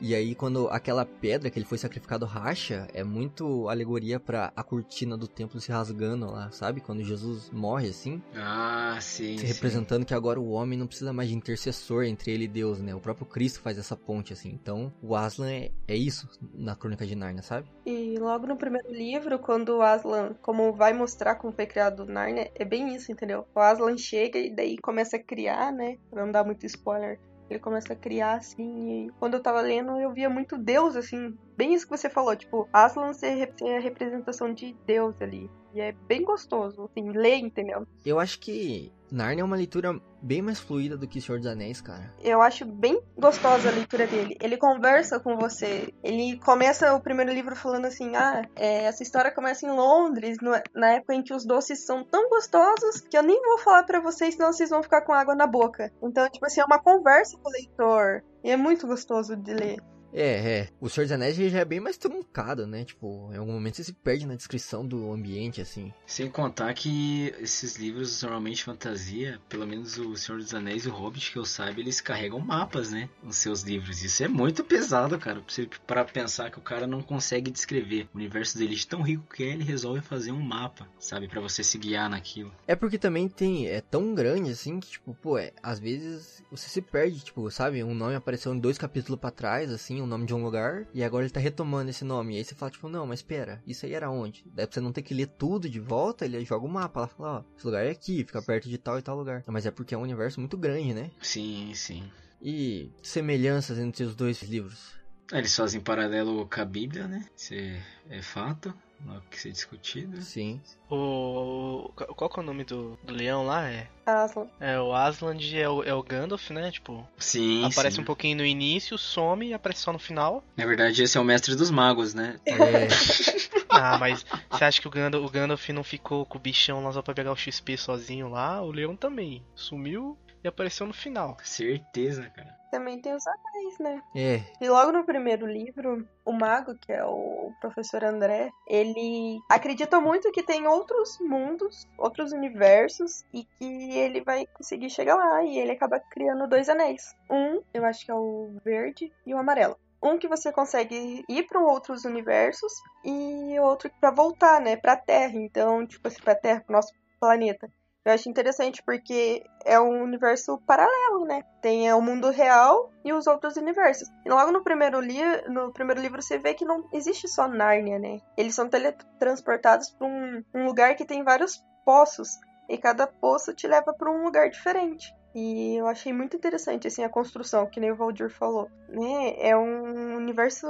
[SPEAKER 1] E aí, quando aquela pedra que ele foi sacrificado racha, é muito alegoria pra a cortina do templo se rasgando lá, sabe? Quando Jesus morre, assim.
[SPEAKER 2] Ah, sim.
[SPEAKER 1] se
[SPEAKER 2] sim.
[SPEAKER 1] representando que agora o homem não precisa mais de intercessor entre ele e Deus, né? O próprio Cristo faz essa ponte, assim. Então, o Aslan é, é isso na Crônica de Narnia, sabe?
[SPEAKER 4] E logo no primeiro livro, quando o Aslan, como vai mostrar como foi criado o Narnia, é bem isso, entendeu? O Aslan chega e daí começa a criar, né? Pra não dar muito spoiler. Ele começa a criar, assim, e quando eu tava lendo, eu via muito Deus, assim, bem isso que você falou, tipo, Aslan ser, a representação de Deus ali. E é bem gostoso, assim, ler, entendeu?
[SPEAKER 1] Eu acho que Narnia é uma leitura bem mais fluida do que Senhor dos Anéis, cara.
[SPEAKER 4] Eu acho bem gostosa a leitura dele. Ele conversa com você. Ele começa o primeiro livro falando assim: ah, é, essa história começa em Londres, no- na época em que os doces são tão gostosos que eu nem vou falar pra vocês, senão vocês vão ficar com água na boca. Então, tipo assim, é uma conversa com o leitor. E é muito gostoso de ler.
[SPEAKER 1] É, é. O Senhor dos Anéis já é bem mais truncado, né? Tipo, em algum momento você se perde na descrição do ambiente, assim.
[SPEAKER 2] Sem contar que esses livros, normalmente fantasia, pelo menos o Senhor dos Anéis e o Hobbit, que eu saiba, eles carregam mapas, né? Nos seus livros. Isso é muito pesado, cara. pra pensar que o cara não consegue descrever. O universo dele de tão rico que é, ele resolve fazer um mapa, sabe? Pra você se guiar naquilo.
[SPEAKER 1] É porque também tem. É tão grande assim que, tipo, pô, é, às vezes você se perde, tipo, sabe? Um nome apareceu em dois capítulos pra trás, assim, o nome de um lugar, e agora ele tá retomando esse nome. E aí você fala, tipo, não, mas espera, isso aí era onde? Daí pra você não ter que ler tudo de volta, ele joga o mapa lá fala, ó, esse lugar é aqui, fica perto de tal e tal lugar. Mas é porque é um universo muito grande, né?
[SPEAKER 2] Sim, sim.
[SPEAKER 1] E semelhanças entre os dois livros.
[SPEAKER 2] Eles fazem paralelo com a Bíblia, né? Isso é, é fato. Não é o que ser discutido.
[SPEAKER 1] Sim.
[SPEAKER 3] O. Qual que é o nome do, do leão lá? É,
[SPEAKER 4] Aslan.
[SPEAKER 3] é o Aslan é o, é o Gandalf, né? Tipo,
[SPEAKER 2] Sim,
[SPEAKER 3] aparece
[SPEAKER 2] sim.
[SPEAKER 3] um pouquinho no início, some e aparece só no final.
[SPEAKER 2] Na verdade, esse é o mestre dos magos, né?
[SPEAKER 1] É,
[SPEAKER 3] Ah, mas você acha que o Gandalf, o Gandalf não ficou com o bichão lá só pra pegar o XP sozinho lá? O leão também. Sumiu e apareceu no final.
[SPEAKER 2] Certeza, cara.
[SPEAKER 4] Também tem os anéis, né?
[SPEAKER 1] é.
[SPEAKER 4] E logo no primeiro livro, o mago, que é o professor André, ele acredita muito que tem outros mundos, outros universos, e que ele vai conseguir chegar lá. E ele acaba criando dois anéis. Um, eu acho que é o verde e o amarelo. Um que você consegue ir para outros universos e outro para voltar, né, para Terra. Então, tipo assim, para Terra, pro nosso planeta. Eu acho interessante porque é um universo paralelo, né? Tem o mundo real e os outros universos. E logo no primeiro, li no primeiro livro você vê que não existe só Nárnia, né? Eles são teletransportados para um, um lugar que tem vários poços. E cada poço te leva para um lugar diferente. E eu achei muito interessante assim a construção, que nem o Valdir falou, né? É um universo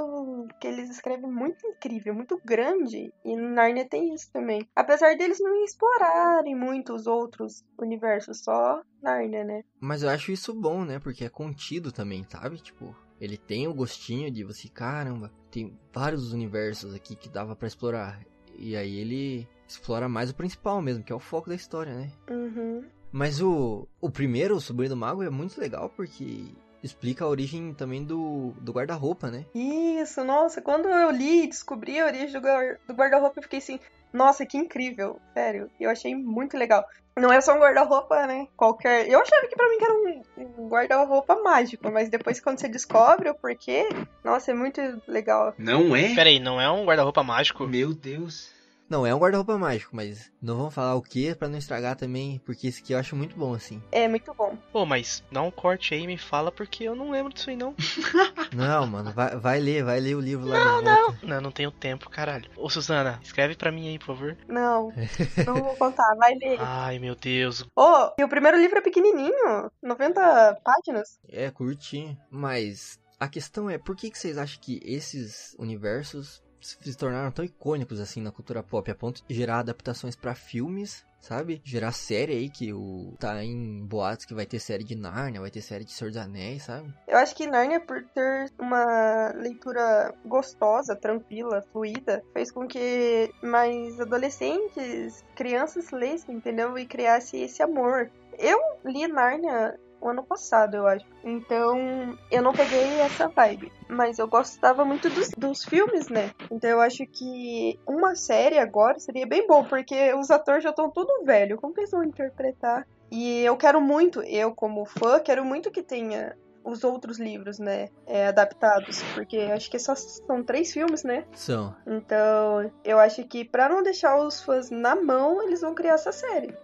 [SPEAKER 4] que eles escrevem muito incrível, muito grande, e Narnia tem isso também. Apesar deles não explorarem muito os outros universos, só Narnia, né?
[SPEAKER 1] Mas eu acho isso bom, né? Porque é contido também, sabe? Tipo, ele tem o gostinho de você, caramba, tem vários universos aqui que dava pra explorar. E aí ele explora mais o principal mesmo, que é o foco da história, né?
[SPEAKER 4] Uhum.
[SPEAKER 1] Mas o, o primeiro, o Sobrinho do Mago, é muito legal porque explica a origem também do, do guarda-roupa, né?
[SPEAKER 4] Isso, nossa, quando eu li e descobri a origem do guar- do guarda-roupa, eu fiquei assim, nossa, que incrível, sério, eu achei muito legal. Não é só um guarda-roupa, né? Qualquer. Eu achava que pra mim que era um, um guarda-roupa mágico, mas depois quando você descobre o porquê, nossa, é muito legal.
[SPEAKER 2] Não é?
[SPEAKER 3] Pera aí, não é um guarda-roupa mágico?
[SPEAKER 2] Meu Deus.
[SPEAKER 1] Não, é um guarda-roupa mágico, mas não vamos falar o que pra não estragar também, porque esse aqui eu acho muito bom, assim.
[SPEAKER 4] É muito bom.
[SPEAKER 3] Pô, mas dá um corte aí e me fala porque eu não lembro disso aí não.
[SPEAKER 1] Não, mano, vai, vai ler, vai ler o livro lá
[SPEAKER 3] Não, não. Não, não tenho tempo, caralho. Ô, Suzana, escreve pra mim aí, por favor.
[SPEAKER 4] Não, não vou contar, vai ler.
[SPEAKER 3] Ai, meu Deus.
[SPEAKER 4] Oh, e o primeiro livro é pequenininho, 90 páginas.
[SPEAKER 1] É, curtinho. Mas a questão é, por que, que vocês acham que esses universos se tornaram tão icônicos assim na cultura pop, a ponto de gerar adaptações pra filmes, sabe? Gerar série aí, que o tá em boatos que vai ter série de Narnia, vai ter série de Senhor dos Anéis, sabe?
[SPEAKER 4] Eu acho que Narnia, por ter uma leitura gostosa, tranquila, fluida, fez com que mais adolescentes, crianças lessem, entendeu? E criasse esse amor. Eu li Narnia o ano passado, eu acho. Então, eu não peguei essa vibe. Mas eu gostava muito dos, dos filmes, né? Então, eu acho que uma série agora seria bem bom, porque os atores já estão tudo velho. Como que eles vão interpretar? E eu quero muito, eu como fã, quero muito que tenha os outros livros, né, é, adaptados, porque acho que só são três filmes, né?
[SPEAKER 1] São.
[SPEAKER 4] Então, eu acho que pra não deixar os fãs na mão, eles vão criar essa série.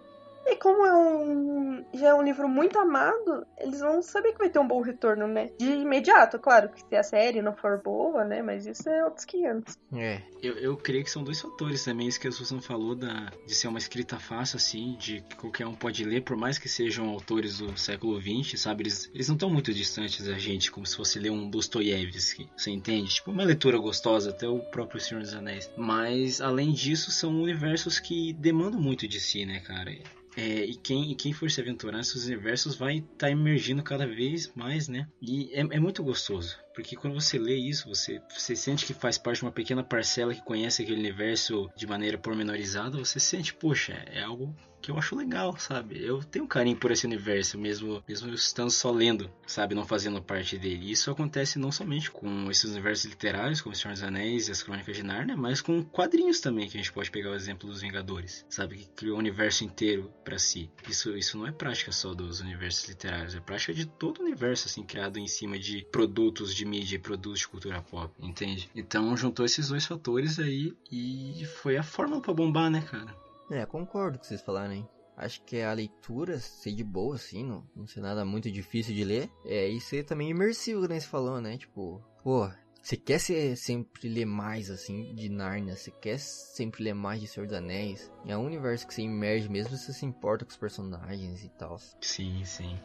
[SPEAKER 4] E como é um já é um livro muito amado, eles vão saber que vai ter um bom retorno, né? De imediato, claro, que se a série não for boa, né? Mas isso é outros 500.
[SPEAKER 1] É.
[SPEAKER 2] Eu, eu creio que são dois fatores também, isso que a Susan falou da, de ser uma escrita fácil, assim, de que qualquer um pode ler, por mais que sejam autores do século XX, sabe? Eles, eles não estão muito distantes da gente, como se fosse ler um Dostoiévski, você entende? Tipo, uma leitura gostosa, até o próprio Senhor dos Anéis. Mas, além disso, são universos que demandam muito de si, né, cara? É, e quem, e quem for se aventurar nesses universos vai estar tá emergindo cada vez mais, né? E é, é, muito gostoso, porque quando você lê isso, você, você sente que faz parte de uma pequena parcela que conhece aquele universo de maneira pormenorizada, você sente, poxa, é algo que eu acho legal, sabe? Eu tenho carinho por esse universo, mesmo, mesmo estando só lendo, sabe? Não fazendo parte dele. Isso acontece não somente com esses universos literários, como O Senhor dos Anéis e as Crônicas de Narnia, mas com quadrinhos também, que a gente pode pegar o exemplo dos Vingadores, sabe? Que criou o universo inteiro para si. Isso, isso não é prática só dos universos literários, é prática de todo o universo, assim, criado em cima de produtos de mídia e produtos de cultura pop, entende? Então juntou esses dois fatores aí e foi a fórmula para bombar, né, cara?
[SPEAKER 1] É, concordo com o que vocês falaram, hein? Acho que a leitura ser de boa, assim, não, não ser nada muito difícil de ler. É, e ser também imersivo, que nem você falou, né? Tipo, pô, você quer ser, sempre ler mais, assim, de Narnia, você quer sempre ler mais de Senhor dos Anéis. É um universo que você imerge mesmo, você se importa com os personagens e tal.
[SPEAKER 2] Sim, sim.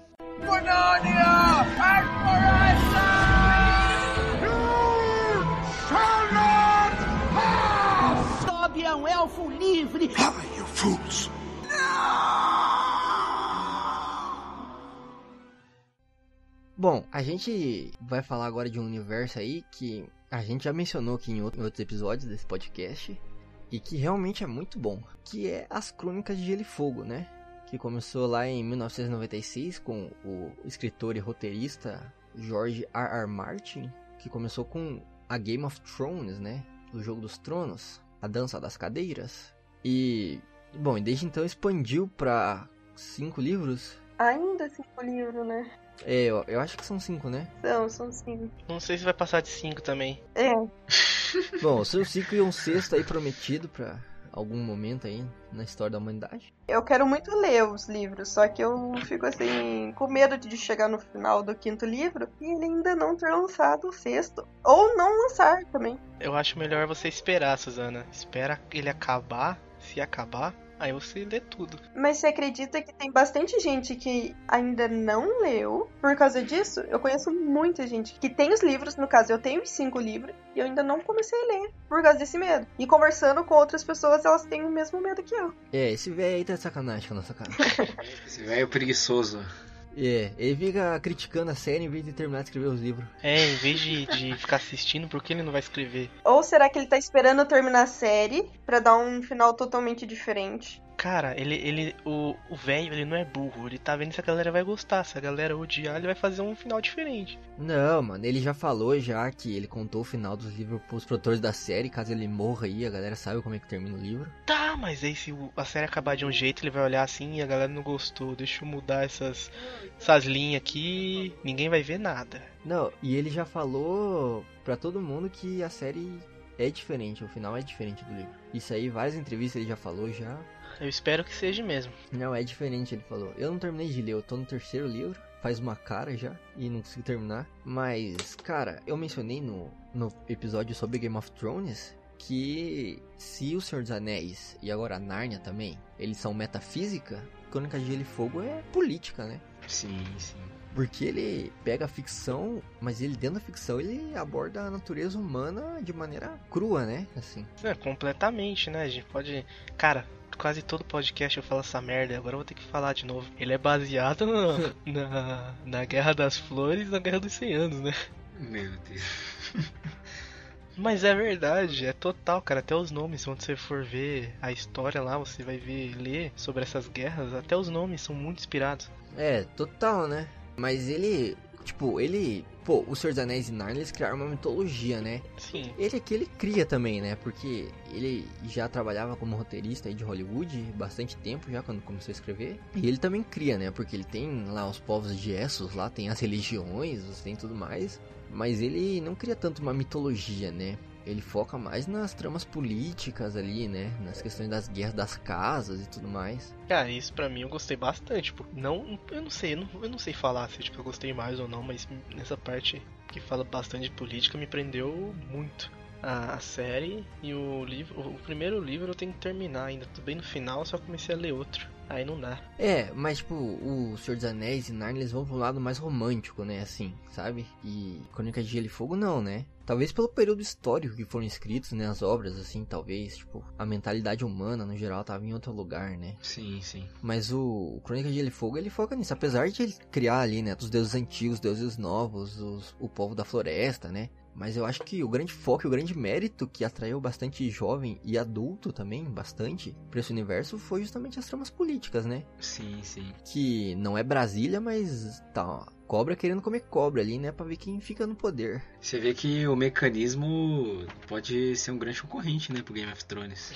[SPEAKER 5] Toby é um elfo livre.
[SPEAKER 1] Bom, a gente vai falar agora de um universo aí que a gente já mencionou aqui em outros episódios desse podcast e que realmente é muito bom, que é as Crônicas de Gelo e Fogo, né? Que começou lá em 1996 com o escritor e roteirista George R. R. Martin, que começou com a Game of Thrones, né? O Jogo dos Tronos, a Dança das Cadeiras. E, bom, e desde então expandiu para cinco livros.
[SPEAKER 4] Ainda cinco livros, né?
[SPEAKER 1] É, eu, eu acho que são cinco, né?
[SPEAKER 4] São, são cinco.
[SPEAKER 3] Não sei se vai passar de 5 também.
[SPEAKER 4] É,
[SPEAKER 1] Bom, são cinco e um sexto aí prometido pra algum momento aí na história da humanidade.
[SPEAKER 4] eu quero muito ler os livros, só que eu fico assim, com medo de chegar no final do quinto livro e ele ainda não ter lançado o sexto. Ou não lançar também.
[SPEAKER 3] Eu acho melhor você esperar, Suzana. Espera ele acabar. Se acabar, aí você lê tudo.
[SPEAKER 4] Mas você acredita que tem bastante gente que ainda não leu por causa disso? Eu conheço muita gente que tem os livros, no caso, eu tenho os cinco livros e eu ainda não comecei a ler por causa desse medo. E conversando com outras pessoas, elas têm o mesmo medo que eu.
[SPEAKER 1] É, esse velho aí tá sacanagem com a nossa cara.
[SPEAKER 2] Esse velho preguiçoso.
[SPEAKER 1] É, ele fica criticando a série em vez de terminar de escrever os livros.
[SPEAKER 3] É, em vez de, de ficar assistindo, por que ele não vai escrever?
[SPEAKER 4] Ou será que ele tá esperando terminar a série pra dar um final totalmente diferente?
[SPEAKER 3] Cara, ele, ele, o velho, ele não é burro. Ele tá vendo se a galera vai gostar. Se a galera odiar, ele vai fazer um final diferente.
[SPEAKER 1] Não, mano, ele já falou já que ele contou o final dos livros pros produtores da série, caso ele morra aí, a galera sabe como é que termina o livro.
[SPEAKER 3] Tá, mas aí se a série acabar de um jeito, ele vai olhar assim e a galera não gostou. Deixa eu mudar essas, essas linhas aqui. Ninguém vai ver nada.
[SPEAKER 1] Não, e ele já falou pra todo mundo que a série é diferente, o final é diferente do livro. Isso aí, várias entrevistas ele já falou já.
[SPEAKER 3] Eu espero que seja mesmo.
[SPEAKER 1] Não, é diferente, ele falou. Eu não terminei de ler, eu tô no terceiro livro, faz uma cara já, e não consigo terminar. Mas, cara, eu mencionei no, no episódio sobre Game of Thrones que se o Senhor dos Anéis e agora a Nárnia também, eles são metafísica, Crônica de Gelo e Fogo é política, né?
[SPEAKER 2] Sim, sim.
[SPEAKER 1] Porque ele pega a ficção, mas ele dentro da ficção ele aborda a natureza humana de maneira crua, né? Assim.
[SPEAKER 3] É, completamente, né? A gente pode. Cara, quase todo podcast eu falo essa merda, agora eu vou ter que falar de novo. Ele é baseado no- na, na Guerra das Flores e na Guerra dos 100 Anos, né?
[SPEAKER 2] Meu Deus.
[SPEAKER 3] Mas é verdade, é total, cara. Até os nomes, quando você for ver a história lá, você vai ver, ler sobre essas guerras, até os nomes são muito inspirados.
[SPEAKER 1] É, total, né? Mas ele, tipo, ele, pô, o Senhor dos Anéis e Narnia eles criaram uma mitologia, né?
[SPEAKER 3] Sim.
[SPEAKER 1] Ele aqui ele cria também, né? Porque ele já trabalhava como roteirista aí de Hollywood bastante tempo já quando começou a escrever. E ele também cria, né? Porque ele tem lá os povos de Essos, lá tem as religiões, tem tudo mais. Mas ele não cria tanto uma mitologia, né? Ele foca mais nas tramas políticas ali, né? Nas questões das guerras das casas e tudo mais.
[SPEAKER 3] Cara, isso pra mim eu gostei bastante. Tipo, não, eu não sei, eu não, eu não sei falar se tipo, eu gostei mais ou não, mas nessa parte que fala bastante de política me prendeu muito. A, série e o livro. O primeiro livro eu tenho que terminar ainda. Tô bem no final, só comecei a ler outro. Aí não dá.
[SPEAKER 1] É, mas tipo, o Senhor dos Anéis e Narnia eles vão pro lado mais romântico, né, assim, sabe? E Crônica de Gelo e Fogo não, né? Talvez pelo período histórico que foram escritos, né, as obras, assim, talvez, tipo, a mentalidade humana, no geral, tava em outro lugar, né?
[SPEAKER 2] Sim, sim.
[SPEAKER 1] Mas o Crônica de Gelo e Fogo, ele foca nisso, apesar de ele criar ali, né, os deuses antigos, deuses novos, os, o povo da floresta, né? Mas eu acho que o grande foco e o grande mérito que atraiu bastante jovem e adulto também, bastante, pra esse universo foi justamente as tramas políticas, né?
[SPEAKER 2] Sim, sim.
[SPEAKER 1] Que não é Brasília, mas tá, cobra querendo comer cobra ali, né? Pra ver quem fica no poder.
[SPEAKER 2] Você vê que o mecanismo pode ser um grande concorrente, né, pro Game of Thrones.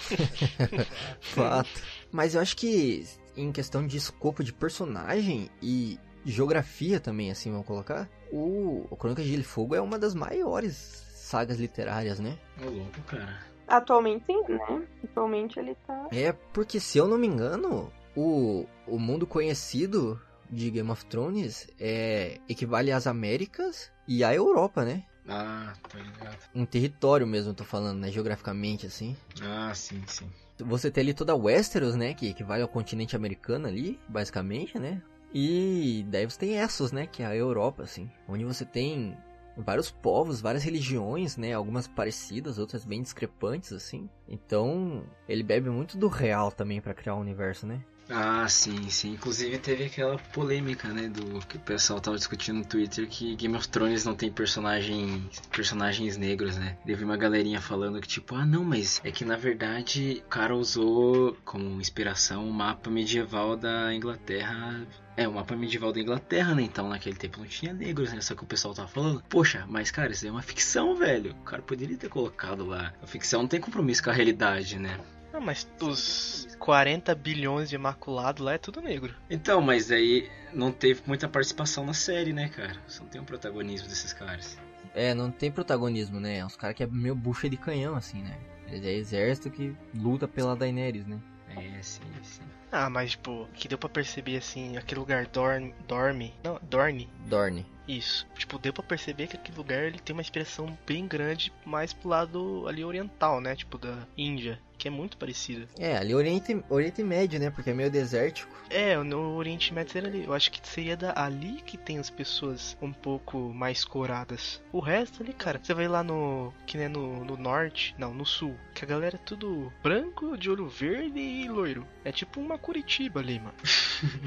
[SPEAKER 1] Fato. Mas eu acho que em questão de escopo de personagem e geografia também, assim, vamos colocar, o, o Crônica de Gelo e Fogo é uma das maiores sagas literárias, né?
[SPEAKER 2] Ô louco, cara.
[SPEAKER 4] Atualmente sim, né? Atualmente ele tá.
[SPEAKER 1] É porque, se eu não me engano, o, o mundo conhecido de Game of Thrones é equivale às Américas e à Europa, né?
[SPEAKER 2] Ah, tô ligado.
[SPEAKER 1] Um território mesmo, eu tô falando, né? Geograficamente, assim.
[SPEAKER 2] Ah, sim, sim.
[SPEAKER 1] Você tem ali toda a Westeros, né? Que equivale ao continente americano ali, basicamente, né? E daí você tem Essos, né? Que é a Europa, assim. Onde você tem vários povos, várias religiões, né? Algumas parecidas, outras bem discrepantes, assim. Então, ele bebe muito do real também pra criar o universo, né?
[SPEAKER 2] Ah, sim, sim. Inclusive teve aquela polêmica, né, do que o pessoal tava discutindo no Twitter que Game of Thrones não tem personagens, personagens negros, né? Teve uma galerinha falando que tipo, ah, não, mas é que na verdade o cara usou como inspiração o mapa medieval da Inglaterra. É, o mapa medieval da Inglaterra, né? Então naquele tempo não tinha negros, né? Só que o pessoal tava falando, poxa, mas cara, isso é uma ficção, velho. O cara poderia ter colocado lá. A ficção não tem compromisso com a realidade, né?
[SPEAKER 3] Não, mas os 40 bilhões de imaculado lá é tudo negro.
[SPEAKER 2] Então, mas aí não teve muita participação na série, né, cara? Só não tem um protagonismo desses caras.
[SPEAKER 1] É, não tem protagonismo, né? É uns caras que é meio bucha de canhão, assim, né? Eles é exército que luta pela Daenerys, né?
[SPEAKER 2] É, sim, sim.
[SPEAKER 3] Ah, mas tipo, que deu pra perceber assim, aquele lugar dorme. Dorme. Não, Dorne.
[SPEAKER 1] Dorne.
[SPEAKER 3] Isso. Tipo, deu pra perceber que aquele lugar ele tem uma inspiração bem grande mais pro lado ali oriental, né? Tipo, da Índia. Que é muito parecido.
[SPEAKER 1] É, ali Oriente, Oriente Médio, né? Porque é meio desértico.
[SPEAKER 3] É, no Oriente Médio seria ali. Eu acho que seria da, ali que tem as pessoas um pouco mais coradas. O resto ali, cara, você vai lá no. Que nem no, no norte, não, no sul. Que a galera é tudo branco, de olho verde e loiro. É tipo uma Curitiba ali, mano.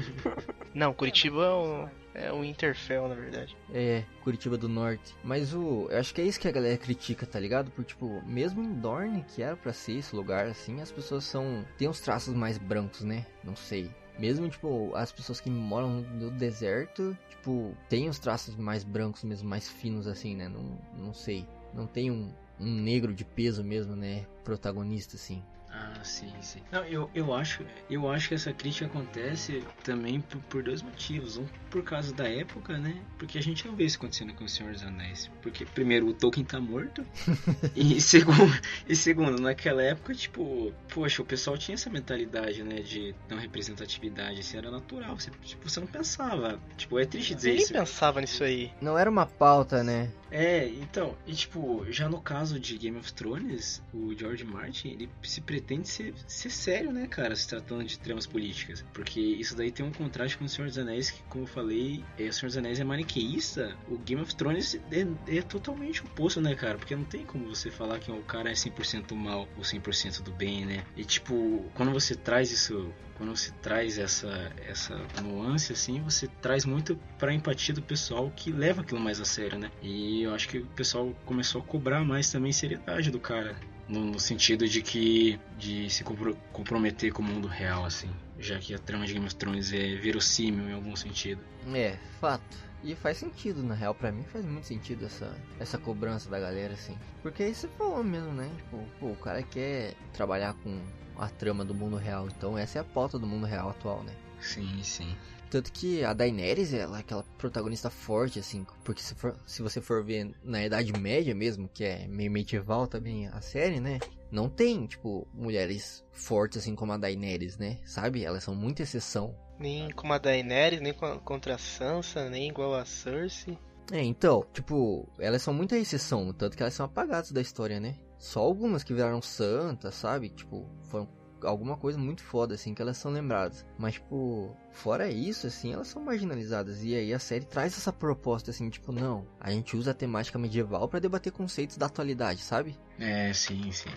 [SPEAKER 3] não, Curitiba é um. É o Interfell, na verdade.
[SPEAKER 1] É, Curitiba do Norte. Mas o. Eu acho que é isso que a galera critica, tá ligado? Porque, tipo, mesmo em Dorne, que era pra ser esse lugar assim, as pessoas são. tem uns traços mais brancos, né? Não sei. Mesmo, tipo, as pessoas que moram no deserto, tipo, tem os traços mais brancos mesmo, mais finos assim, né? Não, não sei. Não tem um, um negro de peso mesmo, né? Protagonista, assim.
[SPEAKER 2] Ah, sim, sim. Não, eu, eu acho, eu acho que essa crítica acontece também por, por dois motivos. Um por causa da época, né? Porque a gente não vê isso acontecendo com o Senhor dos Anéis. Porque primeiro o Tolkien tá morto e segundo, e segundo, naquela época, tipo, poxa, o pessoal tinha essa mentalidade, né, de não representatividade, assim, era natural. Você, tipo, você não pensava. Tipo, é triste dizer
[SPEAKER 3] Ninguém
[SPEAKER 2] isso.
[SPEAKER 3] pensava nisso aí.
[SPEAKER 1] Não era uma pauta, né?
[SPEAKER 2] É, então, e tipo, já no caso de Game of Thrones, o George Martin, ele se pretende ser, ser sério, né, cara, se tratando de tramas políticas. Porque isso daí tem um contraste com o Senhor dos Anéis, que, como eu falei, é, o Senhor dos Anéis é maniqueísta, o Game of Thrones é, é totalmente oposto, né, cara? Porque não tem como você falar que o cara é 100% mal ou 100% do bem, né? E tipo, quando você traz isso quando você traz essa essa nuance assim, você traz muito pra empatia do pessoal que leva aquilo mais a sério, né? E eu acho que o pessoal começou a cobrar mais também seriedade do cara, no, no sentido de que de se compro- comprometer com o mundo real assim, já que a trama de Game of Thrones é verossímil em algum sentido.
[SPEAKER 1] É, fato. E faz sentido, na real, pra mim faz muito sentido essa, essa cobrança da galera, assim. Porque aí você falou mesmo, né? Tipo, pô, o cara quer trabalhar com a trama do mundo real, então essa é a pauta do mundo real atual, né?
[SPEAKER 2] Sim, sim.
[SPEAKER 1] Tanto que a Daenerys, ela é aquela protagonista forte, assim, porque se, for- se você for ver na Idade Média mesmo, que é meio medieval também a série, né? Não tem, tipo, mulheres fortes assim como a Daenerys, né? Sabe? Elas são muita exceção.
[SPEAKER 3] Nem como a Daenerys, nem com contra a Sansa, nem igual a Cersei.
[SPEAKER 1] É, então, tipo, elas são muita exceção, tanto que elas são apagadas da história, né? Só algumas que viraram santas, sabe? Tipo, foram alguma coisa muito foda, assim, que elas são lembradas. Mas, tipo, fora isso, assim, elas são marginalizadas. E aí a série traz essa proposta, assim, tipo, não, a gente usa a temática medieval pra debater conceitos da atualidade, sabe?
[SPEAKER 2] É, sim, sim.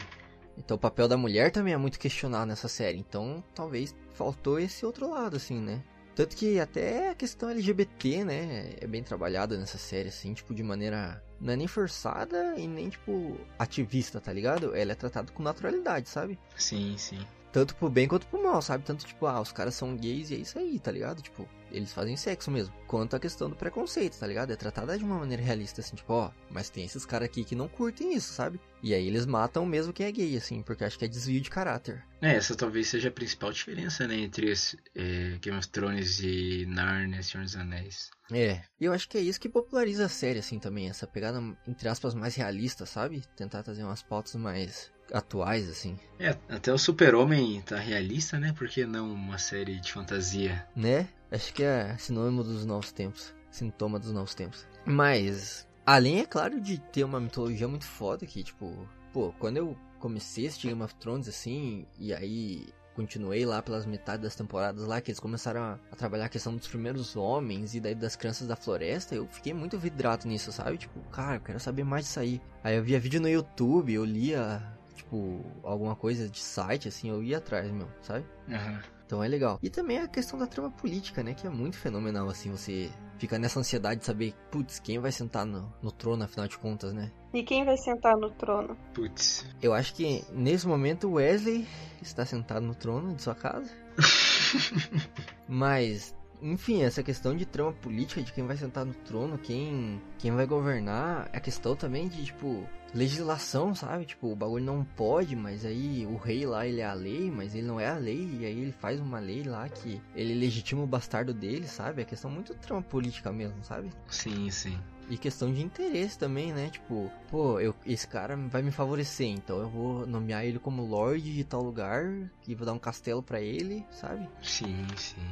[SPEAKER 1] Então o papel da mulher também é muito questionado nessa série. Então talvez faltou esse outro lado, assim, né? Tanto que até a questão LGBT, né, é bem trabalhada nessa série, assim, tipo, de maneira. Não é nem forçada e nem, tipo, ativista, tá ligado? Ela é tratada com naturalidade, sabe?
[SPEAKER 2] Sim, sim.
[SPEAKER 1] Tanto pro bem quanto pro mal, sabe? Tanto, tipo, ah, os caras são gays e é isso aí, tá ligado? Tipo, eles fazem sexo mesmo. Quanto a questão do preconceito, tá ligado? É tratada de uma maneira realista, assim, tipo, ó, mas tem esses caras aqui que não curtem isso, sabe? E aí eles matam mesmo quem é gay, assim, porque acho que é desvio de caráter.
[SPEAKER 2] É, essa talvez seja a principal diferença, né, entre esse, é, Game of Thrones e Narnia, Senhor dos Anéis.
[SPEAKER 1] É, e eu acho que é isso que populariza a série, assim, também. Essa pegada, entre aspas, mais realista, sabe? Tentar trazer umas pautas mais atuais, assim.
[SPEAKER 2] É, até o Super-Homem tá realista, né? Por que não uma série de fantasia?
[SPEAKER 1] Né? Acho que é sinônimo dos novos tempos. Sintoma dos novos tempos. Mas, além, é claro, de ter uma mitologia muito foda que, tipo, pô, quando eu comecei assistir Game of Thrones, assim, e aí continuei lá pelas metades das temporadas lá, que eles começaram a, trabalhar a questão dos primeiros homens e daí das crianças da floresta, eu fiquei muito vidrado nisso, sabe? Tipo, cara, eu quero saber mais disso aí. Aí eu via vídeo no YouTube, eu lia, tipo, alguma coisa de site, assim, eu ia atrás, meu, sabe?
[SPEAKER 2] Aham.
[SPEAKER 1] Então é legal. E também a questão da trama política, né? Que é muito fenomenal, assim, você fica nessa ansiedade de saber, putz, quem vai sentar no, no trono, afinal de contas, né?
[SPEAKER 4] E quem vai sentar no trono?
[SPEAKER 2] Putz.
[SPEAKER 1] Eu acho que nesse momento o Wesley está sentado no trono de sua casa. Mas, enfim, essa questão de trama política, de quem vai sentar no trono, quem, quem vai governar, a questão também de, tipo, legislação, sabe? Tipo, o bagulho não pode, mas aí o rei lá, ele é a lei, mas ele não é a lei, e aí ele faz uma lei lá que ele legitima o bastardo dele, sabe? É questão muito trama política mesmo, sabe?
[SPEAKER 2] Sim, sim.
[SPEAKER 1] E questão de interesse também, né? Tipo, pô, eu, esse cara vai me favorecer, então eu vou nomear ele como Lorde de tal lugar e vou dar um castelo pra ele, sabe?
[SPEAKER 2] Sim, sim.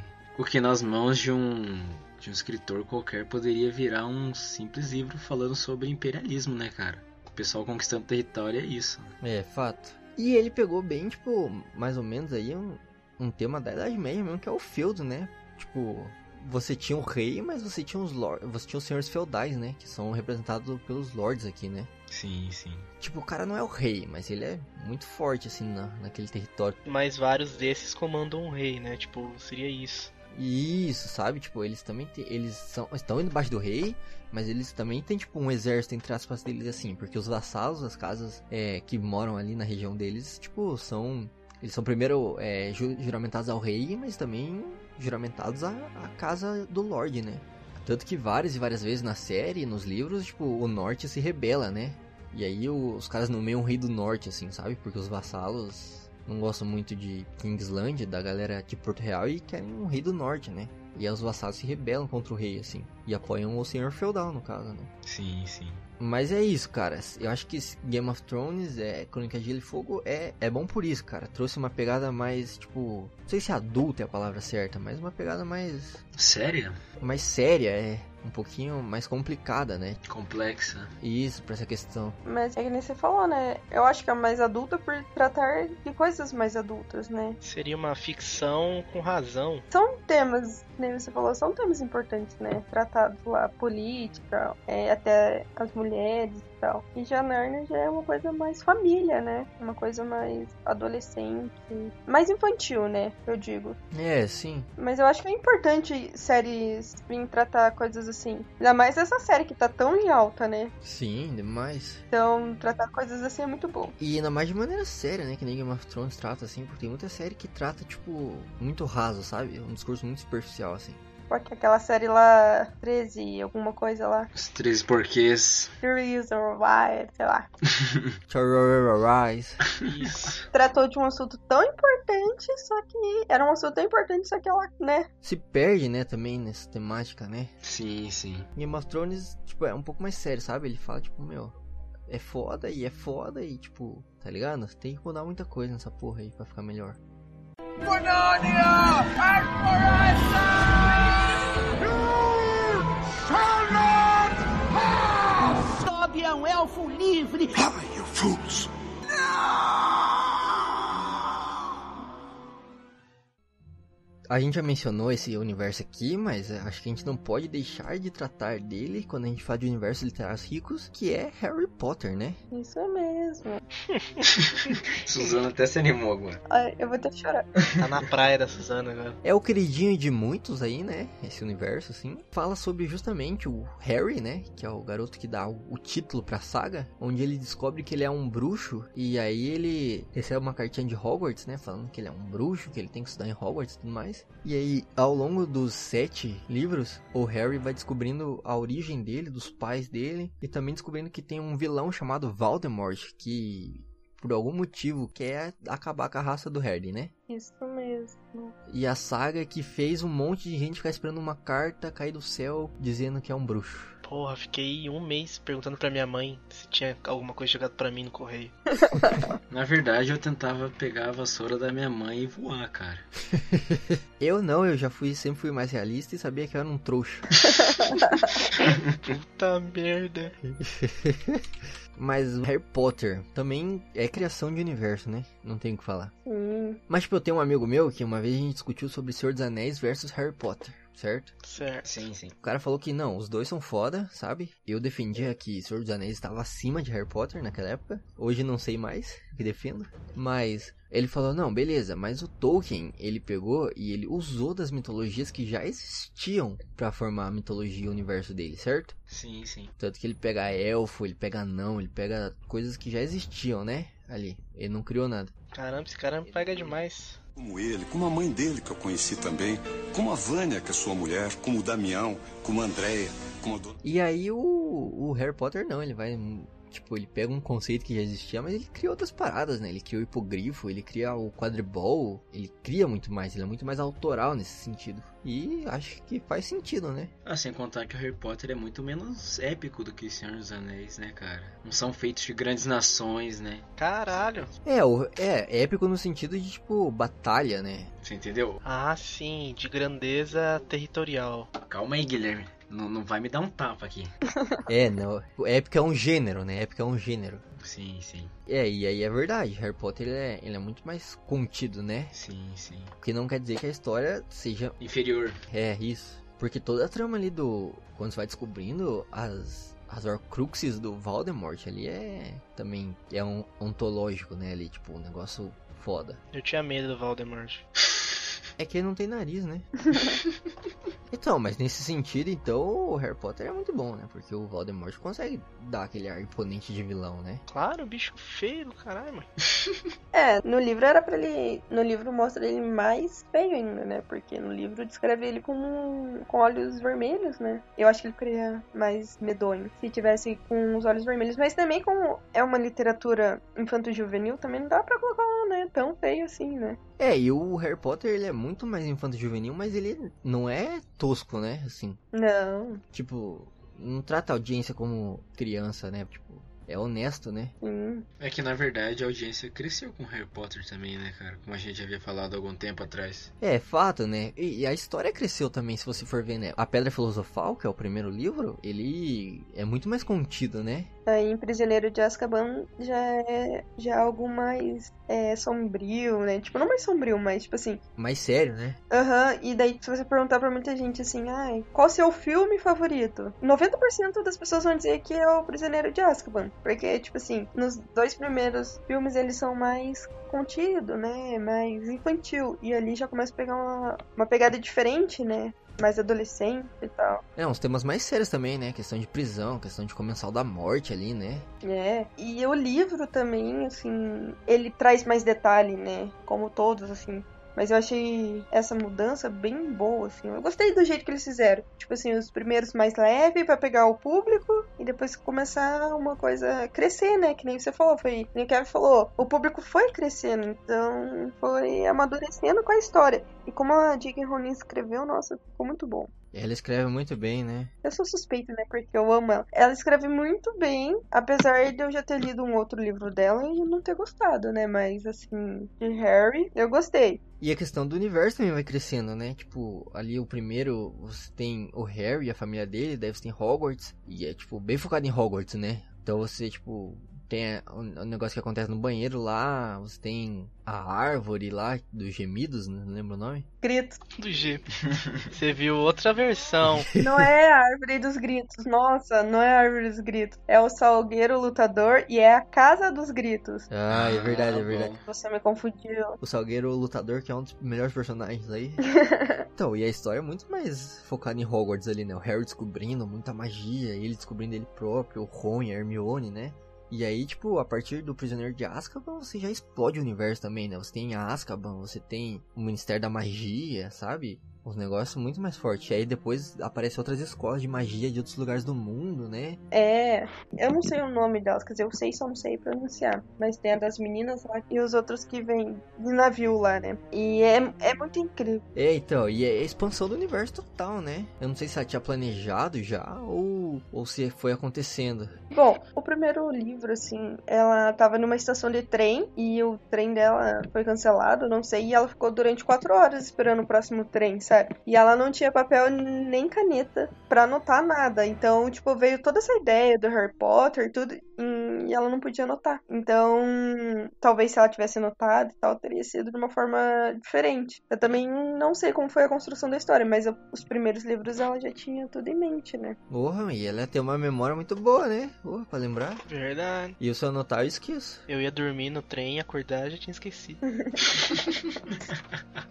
[SPEAKER 2] O que nas mãos de um de um escritor qualquer poderia virar um simples livro falando sobre imperialismo, né, cara? O pessoal conquistando território é isso.
[SPEAKER 1] É, fato. E ele pegou bem, tipo, mais ou menos aí um, um tema da Idade Média mesmo, que é o feudo, né? Tipo, você tinha o rei, mas você tinha os lords, você tinha os senhores feudais, né? Que são representados pelos lords aqui, né?
[SPEAKER 2] Sim, sim.
[SPEAKER 1] Tipo, o cara não é o rei, mas ele é muito forte, assim, na, naquele território.
[SPEAKER 3] Mas vários desses comandam um rei, né? Tipo, seria isso.
[SPEAKER 1] Isso, sabe? Tipo, eles também têm, eles são, estão embaixo do rei, mas eles também têm, tipo, um exército entre aspas deles, assim, porque os vassalos, as casas é, que moram ali na região deles, tipo, são. Eles são primeiro é, ju- juramentados ao rei, mas também juramentados à, à casa do Lorde, né? Tanto que várias e várias vezes na série, nos livros, tipo, o norte se rebela, né? E aí os caras nomeiam o rei do norte, assim, sabe? Porque os vassalos não gostam muito de Kingsland, da galera de Porto Real, e querem um rei do norte, né? E os vassalos se rebelam contra o rei, assim. E apoiam o senhor feudal, no caso, né?
[SPEAKER 2] Sim, sim.
[SPEAKER 1] Mas é isso, cara. Eu acho que Game of Thrones, é Crônica de Gelo e Fogo, é, é bom por isso, cara. Trouxe uma pegada mais, tipo... Não sei se adulta é a palavra certa, mas uma pegada mais...
[SPEAKER 2] Séria?
[SPEAKER 1] Mais séria, é. Um pouquinho mais complicada, né?
[SPEAKER 2] Complexa.
[SPEAKER 1] Isso, pra essa questão.
[SPEAKER 4] Mas é que nem você falou, né? Eu acho que é mais adulta por tratar de coisas mais adultas, né?
[SPEAKER 3] Seria uma ficção com razão.
[SPEAKER 4] São temas, nem você falou, são temas importantes, né? Tratados lá, política, é, até as mulheres e tal. E já Narnia já é uma coisa mais família, né? Uma coisa mais adolescente, mais infantil, né? Eu digo.
[SPEAKER 1] É, sim.
[SPEAKER 4] Mas eu acho que é importante séries vir tratar coisas assim. Ainda mais essa série que tá tão em alta, né?
[SPEAKER 1] Sim, demais.
[SPEAKER 4] Então, tratar coisas assim é muito bom.
[SPEAKER 1] E ainda mais de maneira séria, né? Que nem Game of Thrones trata, assim, porque tem muita série que trata, tipo, muito raso, sabe? Um discurso muito superficial, assim.
[SPEAKER 4] Porque aquela série lá, 13, alguma coisa lá.
[SPEAKER 2] Os 13 porquês.
[SPEAKER 4] Curious or Why, sei lá.
[SPEAKER 3] Isso.
[SPEAKER 4] Tratou de um assunto tão importante, só que. Era um assunto tão importante, só que ela, né?
[SPEAKER 1] Se perde, né, também nessa temática, né?
[SPEAKER 2] Sim, sim.
[SPEAKER 1] Game of Thrones, tipo, é um pouco mais sério, sabe? Ele fala, tipo, meu, é foda e é foda e, tipo, tá ligado? Tem que mudar muita coisa nessa porra aí pra ficar melhor.
[SPEAKER 5] Dobby é um elfo livre.
[SPEAKER 6] Fly, you fools!
[SPEAKER 1] A gente já mencionou esse universo aqui, mas é, acho que a gente não pode deixar de tratar dele quando a gente fala de universos literários ricos, que é Harry Potter, né?
[SPEAKER 4] Isso mesmo.
[SPEAKER 2] Suzana até se animou agora.
[SPEAKER 4] Ai, eu vou até chorar.
[SPEAKER 3] Tá na praia da Suzana agora.
[SPEAKER 1] É o queridinho de muitos aí, né? Esse universo, assim. Fala sobre justamente o Harry, né? Que é o garoto que dá o, o título pra saga. Onde ele descobre que ele é um bruxo. E aí ele recebe uma cartinha de Hogwarts, né? Falando que ele é um bruxo, que ele tem que estudar em Hogwarts e tudo mais. E aí, ao longo dos sete livros, o Harry vai descobrindo a origem dele, dos pais dele. E também descobrindo que tem um vilão chamado Voldemort. Que... Por algum motivo quer acabar com a raça do Harry, né?
[SPEAKER 4] Isso mesmo.
[SPEAKER 1] E a saga que fez um monte de gente ficar esperando uma carta cair do céu dizendo que é um bruxo.
[SPEAKER 3] Porra, fiquei um mês perguntando pra minha mãe se tinha alguma coisa chegado pra mim no correio.
[SPEAKER 2] Na verdade, eu tentava pegar a vassoura da minha mãe e voar, cara.
[SPEAKER 1] Eu não, eu já fui, sempre fui mais realista e sabia que eu era um trouxa.
[SPEAKER 3] Puta merda.
[SPEAKER 1] Mas Harry Potter também é criação de universo, né? Não tem o que falar.
[SPEAKER 4] Sim.
[SPEAKER 1] Mas tipo, eu tenho um amigo meu que uma vez a gente discutiu sobre Senhor dos Anéis versus Harry Potter, certo?
[SPEAKER 3] Certo.
[SPEAKER 2] Sim, sim.
[SPEAKER 1] O cara falou que não, os dois são foda, sabe? Eu defendia que Senhor dos Anéis estava acima de Harry Potter naquela época. Hoje não sei mais o que defendo. Mas ele falou, não, beleza, mas o Tolkien, ele pegou e ele usou das mitologias que já existiam pra formar a mitologia e o universo dele, certo?
[SPEAKER 2] Sim, sim.
[SPEAKER 1] Tanto que ele pega elfo, ele pega não, ele pega coisas que já existiam, né? Ali. Ele não criou nada.
[SPEAKER 3] Caramba, esse cara pega demais.
[SPEAKER 7] Como ele, como a mãe dele que eu conheci também, como a Vânia, que é sua mulher, como o Damião, como a Andréia, como a dona...
[SPEAKER 1] E aí o, o Harry Potter não, ele vai. Tipo, ele pega um conceito que já existia, mas ele cria outras paradas, né? Ele cria o hipogrifo, ele cria o quadribol, ele cria muito mais, ele é muito mais autoral nesse sentido. E acho que faz sentido, né?
[SPEAKER 2] Ah, sem contar que o Harry Potter é muito menos épico do que o Senhor dos Anéis, né, cara? Não são feitos de grandes nações, né?
[SPEAKER 3] Caralho.
[SPEAKER 1] É, o, é épico no sentido de, tipo, batalha, né?
[SPEAKER 2] Você entendeu?
[SPEAKER 3] Ah, sim, de grandeza territorial.
[SPEAKER 2] Calma aí, Guilherme. Não, não vai me dar um tapa aqui.
[SPEAKER 1] É, não. Épico é um gênero, né? Épico é um gênero.
[SPEAKER 2] Sim, sim.
[SPEAKER 1] É, e aí é verdade. Harry Potter ele é, ele é muito mais contido, né?
[SPEAKER 2] Sim, sim.
[SPEAKER 1] O que não quer dizer que a história seja.
[SPEAKER 2] Inferior.
[SPEAKER 1] É, isso. Porque toda a trama ali do. Quando você vai descobrindo as. As Horcruxes do Voldemort ali é. Também é um ontológico, né? Ali, tipo, um negócio foda.
[SPEAKER 3] Eu tinha medo do Voldemort.
[SPEAKER 1] É que ele não tem nariz, né? então, mas nesse sentido, então, o Harry Potter é muito bom, né? Porque o Voldemort consegue dar aquele ar imponente de vilão, né?
[SPEAKER 3] Claro, bicho feio do caralho, mano.
[SPEAKER 4] É, no livro era pra ele. No livro mostra ele mais feio ainda, né? Porque no livro descreve ele com, com olhos vermelhos, né? Eu acho que ele ficaria mais medonho se tivesse com os olhos vermelhos. Mas também, como é uma literatura infanto-juvenil, também não dá pra colocar né, tão feio assim, né?
[SPEAKER 1] É, e o Harry Potter, ele é muito mais infanto-juvenil, mas ele não é tosco, né? Assim,
[SPEAKER 4] Não,
[SPEAKER 1] tipo, não trata a audiência como criança, né? Tipo, é honesto, né?
[SPEAKER 4] sim.
[SPEAKER 2] É que na verdade a audiência cresceu com Harry Potter também, né, cara? Como a gente havia falado há algum tempo atrás.
[SPEAKER 1] É, fato, né? E, e a história cresceu também, se você for ver, né? A Pedra Filosofal, que é o primeiro livro, ele é muito mais contido, né?
[SPEAKER 4] Aí em Prisioneiro de Azkaban já é, já é algo mais é, sombrio, né? Tipo, não mais sombrio, mas tipo assim,
[SPEAKER 1] Mais sério, né?
[SPEAKER 4] Aham, e daí se você perguntar pra muita gente assim, ai, qual o seu filme favorito? 90% das pessoas vão dizer que é o Prisioneiro de Azkaban. Porque, tipo assim, nos dois primeiros filmes eles são mais contido, né? Mais infantil. E ali já começa a pegar uma, uma pegada diferente, né? Mais adolescente e tal.
[SPEAKER 1] É, uns temas mais sérios também, né? Questão de prisão, questão de comensal da morte ali, né?
[SPEAKER 4] É. E o livro também, assim, ele traz mais detalhe, né? Como todos, assim. Mas eu achei essa mudança bem boa, assim. Eu gostei do jeito que eles fizeram. Tipo assim, os primeiros mais leve pra pegar o público e depois começar uma coisa crescer, né? Que nem você falou, foi. Nem o Kevin falou. O público foi crescendo, então foi amadurecendo com a história. E como a J.K. Rowling escreveu, nossa, ficou muito bom.
[SPEAKER 1] Ela escreve muito bem, né?
[SPEAKER 4] Eu sou suspeita, né? Porque eu amo ela. Ela escreve muito bem, apesar de eu já ter lido um outro livro dela e não ter gostado, né? Mas, assim, de Harry, eu gostei.
[SPEAKER 1] E a questão do universo também vai crescendo, né? Tipo, ali o primeiro, você tem o Harry e a família dele, daí você tem Hogwarts, e é, tipo, bem focado em Hogwarts, né? Então você, tipo, tem o negócio que acontece no banheiro lá, você tem a árvore lá dos gemidos, né? não lembro o nome.
[SPEAKER 4] Grito.
[SPEAKER 3] Do G. Você viu outra versão.
[SPEAKER 4] Não é a árvore dos gritos. Nossa, não é a árvore dos gritos. É o Salgueiro Lutador e é a Casa dos Gritos.
[SPEAKER 1] Ah, é verdade, é
[SPEAKER 2] Ah,
[SPEAKER 1] verdade.
[SPEAKER 4] Você me confundiu.
[SPEAKER 1] O Salgueiro Lutador, que é um dos melhores personagens aí. então, e a história é muito mais focada em Hogwarts ali, né? O Harry descobrindo muita magia, ele descobrindo ele próprio, o Ron e a Hermione, né? E aí, tipo, a partir do Prisioneiro de Azkaban, você já explode o universo também, né? Você tem Azkaban, você tem o Ministério da Magia, sabe? Uns negócios muito mais fortes. E aí depois aparecem outras escolas de magia de outros lugares do mundo, né?
[SPEAKER 4] É, eu não sei o nome delas, quer dizer, eu sei, só não sei pronunciar. Mas tem a das meninas lá e os outros que vêm de navio lá, né? E é, é muito incrível.
[SPEAKER 1] É, então, e é a expansão do universo total, né? Eu não sei se ela tinha planejado já ou, ou se foi acontecendo.
[SPEAKER 4] Bom, o primeiro livro, assim, ela tava numa estação de trem e o trem dela foi cancelado, não sei, e ela ficou durante quatro horas esperando o próximo trem, sabe? E ela não tinha papel nem caneta pra anotar nada. Então, tipo, veio toda essa ideia do Harry Potter tudo, hum, e ela não podia anotar. Então, talvez se ela tivesse anotado e tal, teria sido de uma forma diferente. Eu também não sei como foi a construção da história, mas eu- os primeiros livros ela já tinha tudo em mente, né?
[SPEAKER 1] Porra, e ela tem uma memória muito boa, né? Porra, pra lembrar.
[SPEAKER 3] Verdade.
[SPEAKER 1] E eu se eu anotar, eu esqueço.
[SPEAKER 3] Eu ia dormir no trem e acordar já tinha esquecido.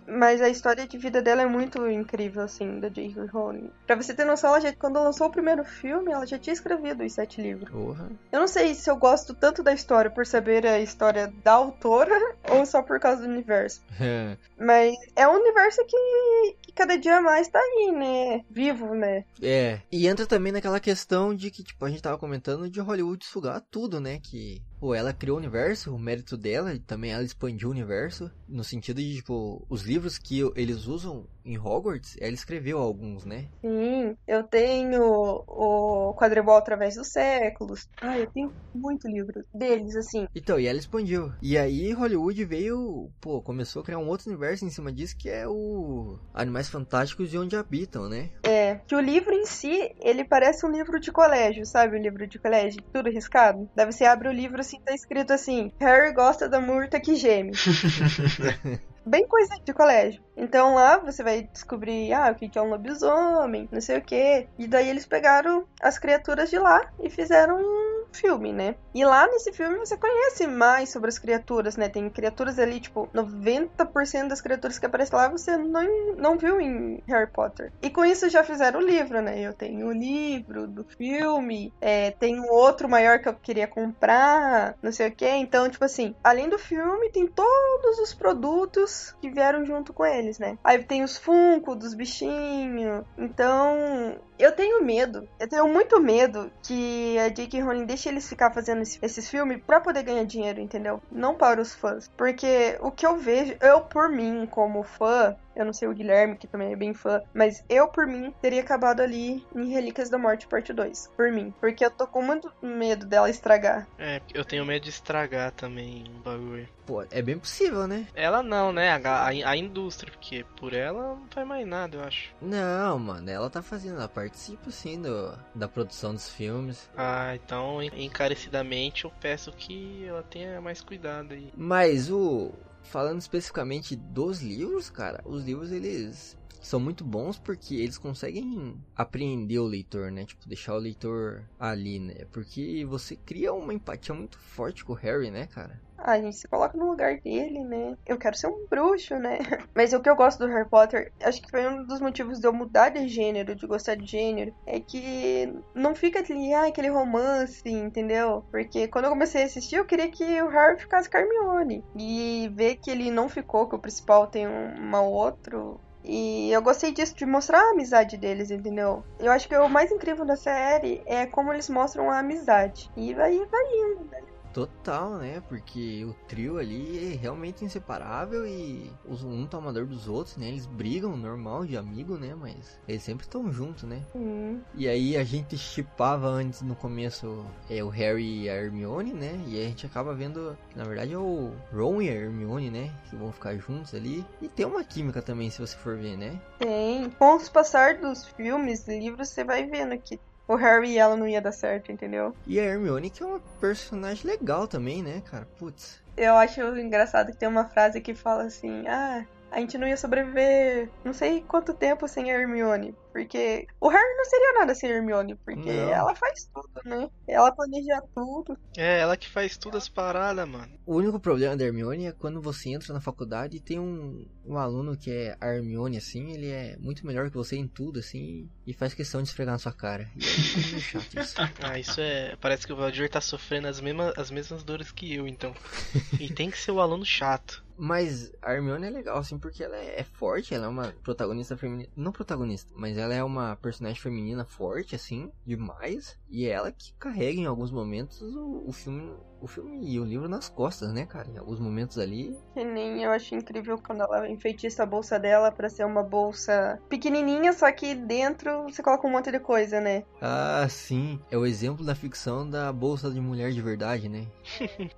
[SPEAKER 4] Mas a história de vida dela é muito incrível, assim, da J.K. Rowling. Pra você ter noção, ela já, quando lançou o primeiro filme, ela já tinha escrevido os sete livros.
[SPEAKER 1] Porra.
[SPEAKER 4] Eu não sei se eu gosto tanto da história por saber a história da autora ou só por causa do universo. Mas é um universo que, que cada dia mais tá aí, né? Vivo, né?
[SPEAKER 1] é. E entra também naquela questão de que, tipo, a gente tava comentando de Hollywood sugar tudo, né? Que, pô, ela criou o universo, o mérito dela, e também ela expandiu o universo. No sentido de, tipo, os livros que eles usam em Hogwarts, ela escreveu alguns, né?
[SPEAKER 4] Sim, eu tenho o Quadribol através dos séculos. Ah, eu tenho muito livro deles, assim.
[SPEAKER 1] Então, e ela expandiu. E aí Hollywood veio, pô, começou a criar um outro universo em cima disso que é o Animais Fantásticos e Onde Habitam, né?
[SPEAKER 4] É, que o livro em si, ele parece um livro de colégio, sabe? Um livro de colégio, tudo riscado. Daí você abre o livro assim, tá escrito assim: Harry gosta da murta que geme. Bem coisa de colégio. Então lá você vai descobrir, ah, o que que é um lobisomem, não sei o que. E daí eles pegaram as criaturas de lá e fizeram um filme, né? E lá nesse filme você conhece mais sobre as criaturas, né? Tem criaturas ali, tipo, 90% das criaturas que aparecem lá você não, não viu em Harry Potter. E com isso já fizeram o livro, né? Eu tenho o livro do filme, é, tem um outro maior que eu queria comprar, não sei o que. Então, tipo assim, além do filme, tem todos os produtos que vieram junto com eles, né? Aí tem os Funko dos bichinhos. Então, Eu tenho medo, eu tenho muito medo que a J.K. Rowling deixe eles ficar fazendo esse- esses filmes pra poder ganhar dinheiro, entendeu? Não para os fãs. Porque o que eu vejo, eu por mim, como fã, eu não sei o Guilherme, que também é bem fã, mas eu por mim teria acabado ali em Relíquias da Morte Parte 2. Por mim. Porque eu tô com muito medo dela estragar.
[SPEAKER 3] É, eu tenho medo de estragar também o bagulho.
[SPEAKER 1] Pô, é bem possível, né?
[SPEAKER 3] Ela não, né? A, a, a indústria, porque por ela não faz mais nada, eu acho.
[SPEAKER 1] Não, mano, ela tá fazendo, ela participa sim do, da produção dos filmes.
[SPEAKER 3] Ah, então encarecidamente eu peço que ela tenha mais cuidado aí.
[SPEAKER 1] Mas o. Falando especificamente dos livros, cara, os livros eles são muito bons porque eles conseguem apreender o leitor, né? Tipo, deixar o leitor ali, né? Porque você cria uma empatia muito forte com o Harry, né, cara?
[SPEAKER 4] Ah, a gente se coloca no lugar dele, né? Eu quero ser um bruxo, né? Mas o que eu gosto do Harry Potter, acho que foi um dos motivos de eu mudar de gênero, de gostar de gênero, é que não fica aquele, ah, aquele romance, entendeu? Porque quando eu comecei a assistir, eu queria que o Harry ficasse Hermione. E ver que ele não ficou, que o principal tem uma outro. E eu gostei disso, de mostrar a amizade deles, entendeu? Eu acho que o mais incrível da série é como eles mostram a amizade. E vai, vai indo, né?
[SPEAKER 1] Total, né? Porque o trio ali é realmente inseparável e os um tomador dos outros, né? Eles brigam normal de amigo, né? Mas eles sempre estão juntos, né?
[SPEAKER 4] Hum.
[SPEAKER 1] E aí a gente chipava antes no começo é, o Harry e a Hermione, né? E a gente acaba vendo que na verdade é o Ron e a Hermione, né? Que vão ficar juntos ali. E tem uma química também, se você for ver, né?
[SPEAKER 4] Tem. Com os passar dos filmes, livros, você vai vendo que o Harry e ela não ia dar certo, entendeu?
[SPEAKER 1] E a Hermione que é uma personagem legal também, né, cara? Putz.
[SPEAKER 4] Eu acho engraçado que tem uma frase que fala assim: ah, a gente não ia sobreviver não sei quanto tempo sem a Hermione. Porque o Harry não seria nada sem a Hermione, porque
[SPEAKER 1] Não.
[SPEAKER 4] ela faz tudo, né? Ela planeja tudo.
[SPEAKER 3] É, ela que faz tudo as paradas, mano.
[SPEAKER 1] O único problema da Hermione é quando você entra na faculdade e tem um, um aluno que é a Hermione, assim, ele é muito melhor que você em tudo, assim, e faz questão de esfregar na sua cara. E é meio chato isso.
[SPEAKER 3] Ah, isso é. Parece que o Valdir tá sofrendo as mesmas, as mesmas dores que eu, então. E tem que ser o aluno chato.
[SPEAKER 1] Mas a Hermione é legal, assim, porque ela é forte, ela é uma protagonista feminina. Não protagonista, mas ela é uma personagem feminina forte, assim, demais. E é ela que carrega em alguns momentos o, o filme. O filme e o livro nas costas, né, cara? Em alguns momentos ali.
[SPEAKER 4] Que nem eu acho incrível quando ela enfeitiça a bolsa dela pra ser uma bolsa pequenininha, só que dentro você coloca um monte de coisa, né?
[SPEAKER 1] Ah, sim. É o exemplo da ficção da bolsa de mulher de verdade, né?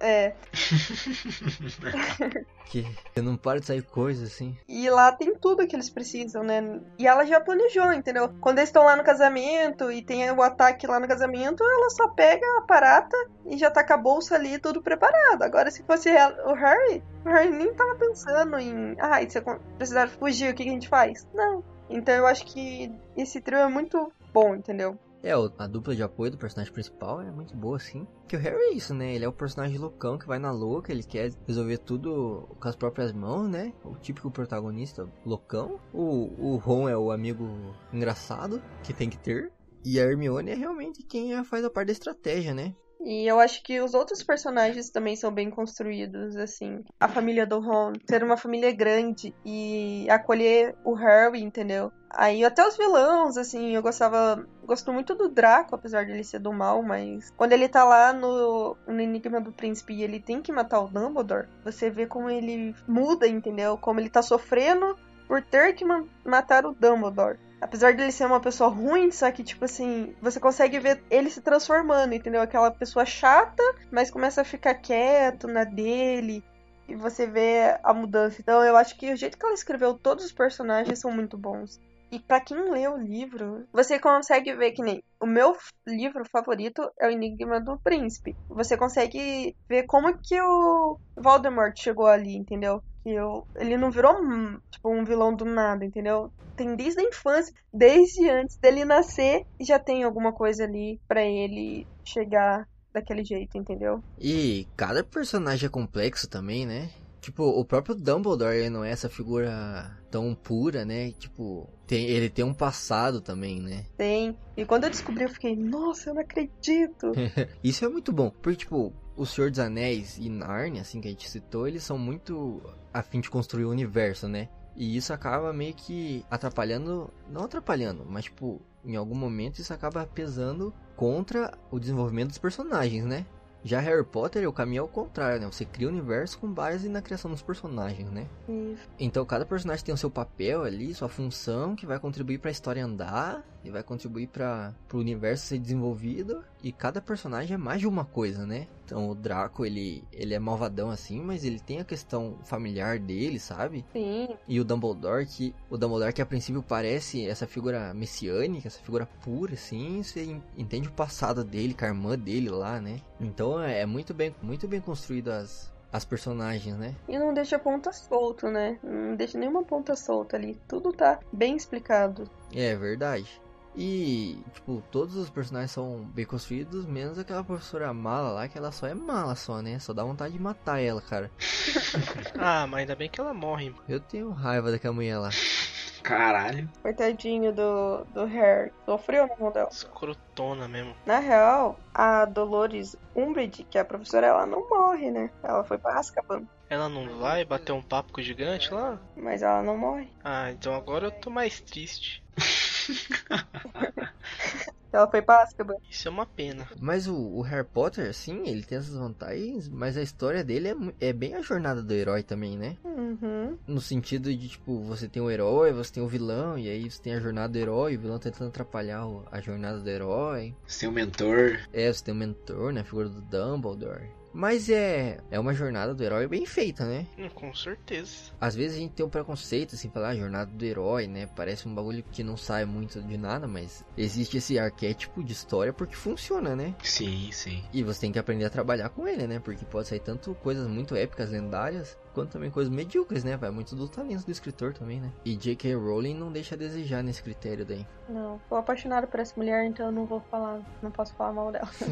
[SPEAKER 4] É.
[SPEAKER 1] Que você não para de sair coisas assim.
[SPEAKER 4] E lá tem tudo que eles precisam, né? E ela já planejou, entendeu? Quando eles estão lá no casamento e tem o ataque lá no casamento, ela só pega a parata e já tá com a bolsa ali tudo preparado. Agora, se fosse o Harry, o Harry nem tava pensando em. Ah, e se acon- precisar fugir, o que a gente faz? Não. Então eu acho que esse trio é muito bom, entendeu?
[SPEAKER 1] É, a dupla de apoio do personagem principal é muito boa, assim. Que o Harry é isso, né? Ele é o personagem loucão que vai na louca, ele quer resolver tudo com as próprias mãos, né? O típico protagonista loucão. O, o Ron é o amigo engraçado que tem que ter. E a Hermione é realmente quem faz a parte da estratégia, né?
[SPEAKER 4] E eu acho que os outros personagens também são bem construídos, assim. A família do Ron, ter uma família grande e acolher o Harry, entendeu? Aí até os vilões, assim, eu gostava. Gosto muito do Draco, apesar de ele ser do mal, mas quando ele tá lá no, no Enigma do Príncipe e ele tem que matar o Dumbledore, você vê como ele muda, entendeu? Como ele tá sofrendo por ter que ma- matar o Dumbledore. Apesar dele ser uma pessoa ruim, só que, tipo assim, você consegue ver ele se transformando, entendeu? Aquela pessoa chata, mas começa a ficar quieto na dele. E você vê a mudança. Então, eu acho que o jeito que ela escreveu todos os personagens são muito bons. E pra quem lê o livro, você consegue ver que nem o meu livro favorito é o Enigma do Príncipe. Você consegue ver como que o Voldemort chegou ali, entendeu? Que o- ele não virou tipo um vilão do nada, entendeu? Tem desde a infância, desde antes dele nascer, já tem alguma coisa ali pra ele chegar daquele jeito, entendeu?
[SPEAKER 1] E cada personagem é complexo também, né? Tipo, o próprio Dumbledore ele não é essa figura tão pura, né? Tipo, tem, ele tem um passado também, né?
[SPEAKER 4] Tem. E quando eu descobri, eu fiquei, nossa, eu não acredito.
[SPEAKER 1] Isso é muito bom, porque, tipo, O Senhor dos Anéis e Narnia, assim, que a gente citou, eles são muito a fim de construir o universo, né? E isso acaba meio que atrapalhando, não atrapalhando, mas, tipo, em algum momento isso acaba pesando contra o desenvolvimento dos personagens, né? Já Harry Potter, o caminho é o contrário, né? Você cria o universo com base na criação dos personagens, né?
[SPEAKER 4] Isso.
[SPEAKER 1] Então cada personagem tem o seu papel ali, sua função, que vai contribuir para a história andar e vai contribuir para o universo ser desenvolvido. E cada personagem é mais de uma coisa, né? Então o Draco, ele, ele é malvadão assim, mas ele tem a questão familiar dele, sabe?
[SPEAKER 4] Sim.
[SPEAKER 1] E o Dumbledore, que o Dumbledore que a princípio parece essa figura messiânica, essa figura pura, assim, você en- entende o passado dele, com a irmã dele lá, né? Então é é muito bem, muito bem construído as, as personagens, né?
[SPEAKER 4] E não deixa ponta solto, né? Não deixa nenhuma ponta solta ali. Tudo tá bem explicado.
[SPEAKER 1] É verdade. E, tipo, todos os personagens são bem construídos, menos aquela professora mala lá, que ela só é mala só, né? Só dá vontade de matar ela, cara.
[SPEAKER 3] Ah, mas ainda bem que ela morre.
[SPEAKER 1] Eu tenho raiva daquela mulher lá.
[SPEAKER 2] Caralho.
[SPEAKER 4] Coitadinho do, do Harry. Sofreu na mão dela.
[SPEAKER 3] Escrotona mesmo.
[SPEAKER 4] Na real, a Dolores Umbridge, que é a professora, ela não morre, né? Ela foi pra Azkaban.
[SPEAKER 3] Ela não vai bater um papo com o gigante lá?
[SPEAKER 4] Mas ela não morre.
[SPEAKER 3] Ah, então agora eu tô mais triste.
[SPEAKER 4] Ela foi pra Azkaban.
[SPEAKER 3] Isso é uma pena.
[SPEAKER 1] Mas o, o Harry Potter, assim, ele tem essas vantagens, mas a história dele é, é bem a jornada do herói também, né?
[SPEAKER 4] Uhum.
[SPEAKER 1] No sentido de, tipo, você tem o herói, você tem o vilão, e aí você tem a jornada do herói, o vilão tentando atrapalhar o- a jornada do herói.
[SPEAKER 2] Seu mentor.
[SPEAKER 1] É, você tem o mentor, né? A figura do Dumbledore. Mas é, é uma jornada do herói bem feita, né?
[SPEAKER 3] Hum, com certeza.
[SPEAKER 1] Às vezes a gente tem um preconceito, assim, falar ah, jornada do herói, né? Parece um bagulho que não sai muito de nada, mas existe esse arquétipo de história porque funciona, né?
[SPEAKER 2] Sim, sim.
[SPEAKER 1] E você tem que aprender a trabalhar com ele, né? Porque pode sair tanto coisas muito épicas, lendárias, quanto também coisas medíocres, né? Vai muito do talento do escritor também, né? E J.K. Rowling não deixa a desejar nesse critério daí.
[SPEAKER 4] Não. Tô apaixonada por essa mulher, então eu não vou falar. Não posso falar mal dela.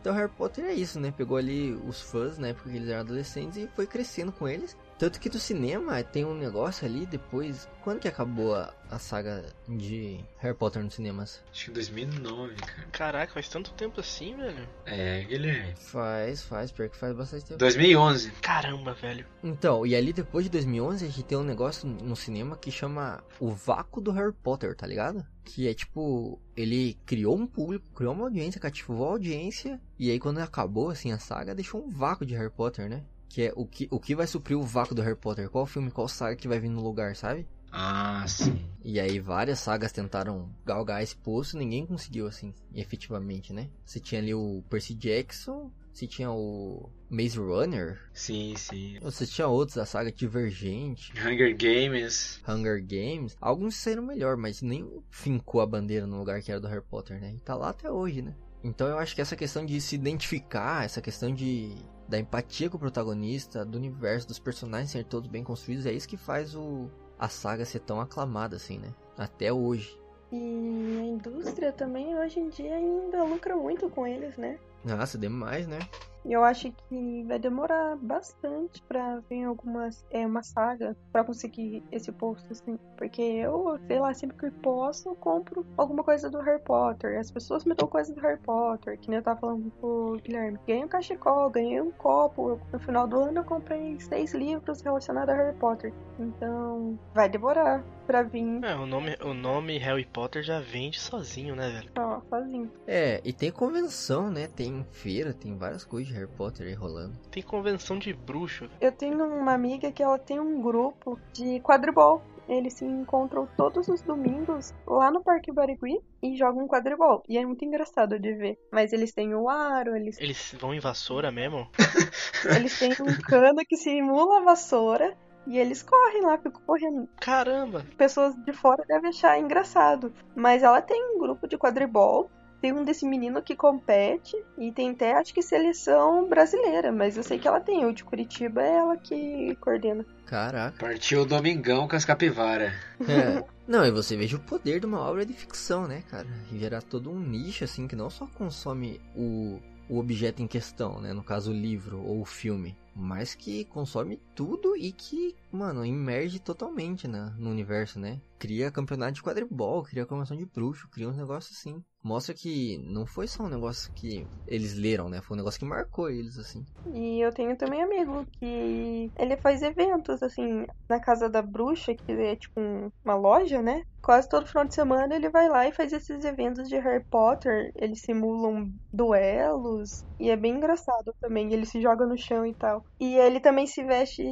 [SPEAKER 1] Então Harry Potter é isso, né? Pegou ali os fãs na época que eles eram adolescentes e foi crescendo com eles. Tanto que do cinema tem um negócio ali depois. Quando que acabou a, a saga de Harry Potter nos cinemas?
[SPEAKER 2] Acho que 2009, cara.
[SPEAKER 3] Caraca, faz tanto tempo assim, velho.
[SPEAKER 2] É, Guilherme.
[SPEAKER 1] Faz, faz, pior que faz bastante tempo.
[SPEAKER 2] 2011.
[SPEAKER 3] Caramba, velho.
[SPEAKER 1] Então, e ali depois de 2011 a gente tem um negócio no cinema que chama o vácuo do Harry Potter, tá ligado? Que é tipo, ele criou um público, criou uma audiência, cativou a audiência, e aí quando acabou assim a saga, deixou um vácuo de Harry Potter, né? Que é o que, o que vai suprir o vácuo do Harry Potter? Qual filme, qual saga que vai vir no lugar, sabe?
[SPEAKER 2] Ah, sim.
[SPEAKER 1] E aí várias sagas tentaram galgar esse posto e ninguém conseguiu, assim, efetivamente, né? Você tinha ali o Percy Jackson, você tinha o Maze Runner,
[SPEAKER 2] Sim, sim.
[SPEAKER 1] você tinha outros da saga Divergente,
[SPEAKER 2] Hunger Games.
[SPEAKER 1] Hunger Games. Alguns saíram melhor, mas nem fincou a bandeira no lugar que era do Harry Potter, né? E tá lá até hoje, né? Então eu acho que essa questão de se identificar, essa questão de da empatia com o protagonista, do universo, dos personagens serem todos bem construídos, é isso que faz o a saga ser tão aclamada assim, né? Até hoje.
[SPEAKER 4] E a indústria também hoje em dia ainda lucra muito com eles, né?
[SPEAKER 1] Nossa, demais, né?
[SPEAKER 4] E eu acho que vai demorar bastante pra vir algumas, é, uma saga pra conseguir esse posto, assim. Porque eu, sei lá, sempre que posso, eu compro alguma coisa do Harry Potter. As pessoas me dão coisa do Harry Potter, que nem eu tava falando pro Guilherme. Ganhei um cachecol, ganhei um copo. No final do ano eu comprei seis livros relacionados a Harry Potter. Então, vai demorar pra vir
[SPEAKER 3] É, o nome, o nome Harry Potter já vende sozinho, né, velho?
[SPEAKER 4] ó, sozinho.
[SPEAKER 1] É, e tem convenção, né? Tem feira, tem várias coisas Harry Potter aí rolando.
[SPEAKER 3] Tem convenção de bruxo.
[SPEAKER 4] Eu tenho uma amiga que ela tem um grupo de quadribol. Eles se encontram todos os domingos lá no Parque Barigui e jogam quadribol. E é muito engraçado de ver. Mas eles têm o aro, eles,
[SPEAKER 3] Eles vão em vassoura mesmo?
[SPEAKER 4] eles têm um cano que simula a vassoura. E eles correm lá, ficam correndo.
[SPEAKER 3] Caramba!
[SPEAKER 4] Pessoas de fora devem achar engraçado. Mas ela tem um grupo de quadribol. Tem um desse menino que compete. E tem até, acho que, seleção brasileira. Mas eu sei que ela tem. O de Curitiba é ela que coordena.
[SPEAKER 1] Caraca.
[SPEAKER 2] Partiu o Domingão com as capivara.
[SPEAKER 1] É. Não, e você veja o poder de uma obra de ficção, né, cara? Gerar todo um nicho, assim, que não só consome o, o objeto em questão, né? No caso, o livro ou o filme. Mas que consome tudo e que, mano, imerge totalmente na, no universo, né? Cria campeonato de quadribol, cria convenção de bruxo, cria uns negócios assim. Mostra que não foi só um negócio que eles leram, né? Foi um negócio que marcou eles, assim.
[SPEAKER 4] E eu tenho também amigo que ele faz eventos, assim, na casa da bruxa, que é tipo um- uma loja, né? Quase todo final de semana ele vai lá e faz esses eventos de Harry Potter. Eles simulam duelos. E é bem engraçado também. Ele se joga no chão e tal. E ele também se veste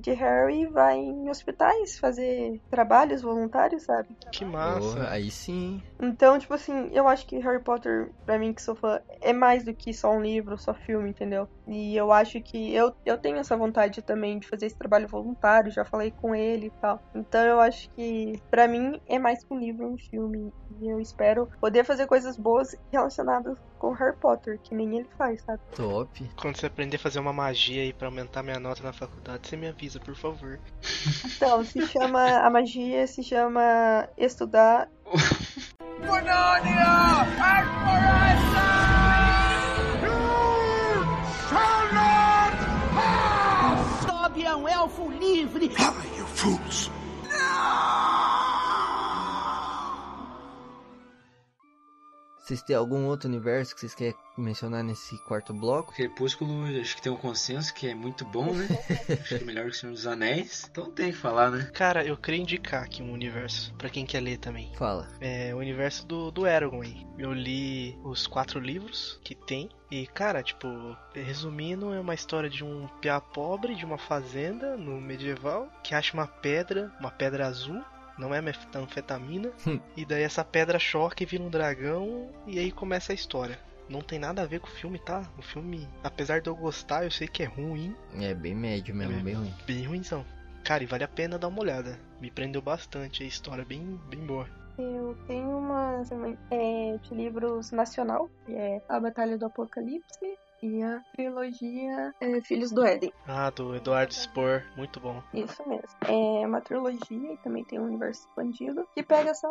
[SPEAKER 4] de Harry e vai em hospitais fazer trabalhos voluntários, sabe?
[SPEAKER 3] Que
[SPEAKER 1] Porra,
[SPEAKER 3] massa.
[SPEAKER 1] aí sim.
[SPEAKER 4] Então, tipo assim, eu acho que Harry Potter, pra mim que sou fã, é mais do que só um livro, só filme, entendeu? E eu acho que eu, eu tenho essa vontade também de fazer esse trabalho voluntário, já falei com ele e tal. Então eu acho que pra mim é mais que um livro, um filme. E eu espero poder fazer coisas boas relacionadas com Harry Potter, que nem ele faz, sabe?
[SPEAKER 1] Top.
[SPEAKER 3] Quando você aprender a fazer uma magia aí pra aumentar minha nota na faculdade, você me avisa, por favor.
[SPEAKER 4] Então, se chama. A magia se chama estudar.
[SPEAKER 5] Toby é um elfo livre.
[SPEAKER 7] Ai, you fools!
[SPEAKER 1] Vocês têm algum outro universo que vocês querem mencionar nesse quarto bloco?
[SPEAKER 2] Crepúsculo, acho que tem um consenso que é muito bom, né? acho que é melhor que o Senhor dos Anéis. Então tem que falar, né?
[SPEAKER 3] Cara, eu queria indicar aqui um universo, pra quem quer ler também.
[SPEAKER 1] Fala.
[SPEAKER 3] É o universo do, do Eragon aí. Eu li os quatro livros que tem. E, cara, tipo, resumindo, é uma história de um piá pobre de uma fazenda no medieval que acha uma pedra, uma pedra azul. Não é metanfetamina.
[SPEAKER 1] Hum.
[SPEAKER 3] e daí essa pedra choca e vira um dragão. E aí começa a história. Não tem nada a ver com o filme, tá? O filme, apesar de eu gostar, eu sei que é ruim.
[SPEAKER 1] É bem médio mesmo,
[SPEAKER 3] É.
[SPEAKER 1] bem ruim.
[SPEAKER 3] Bem ruimzão. Cara, e vale a pena dar uma olhada. Me prendeu bastante a história, bem, bem boa.
[SPEAKER 4] Eu tenho uma é, de livros nacional, que é A Batalha do Apocalipse e a trilogia é, Filhos do Éden.
[SPEAKER 3] Ah, do Eduardo Spor, muito bom.
[SPEAKER 4] Isso mesmo. É uma trilogia e também tem um universo expandido que pega só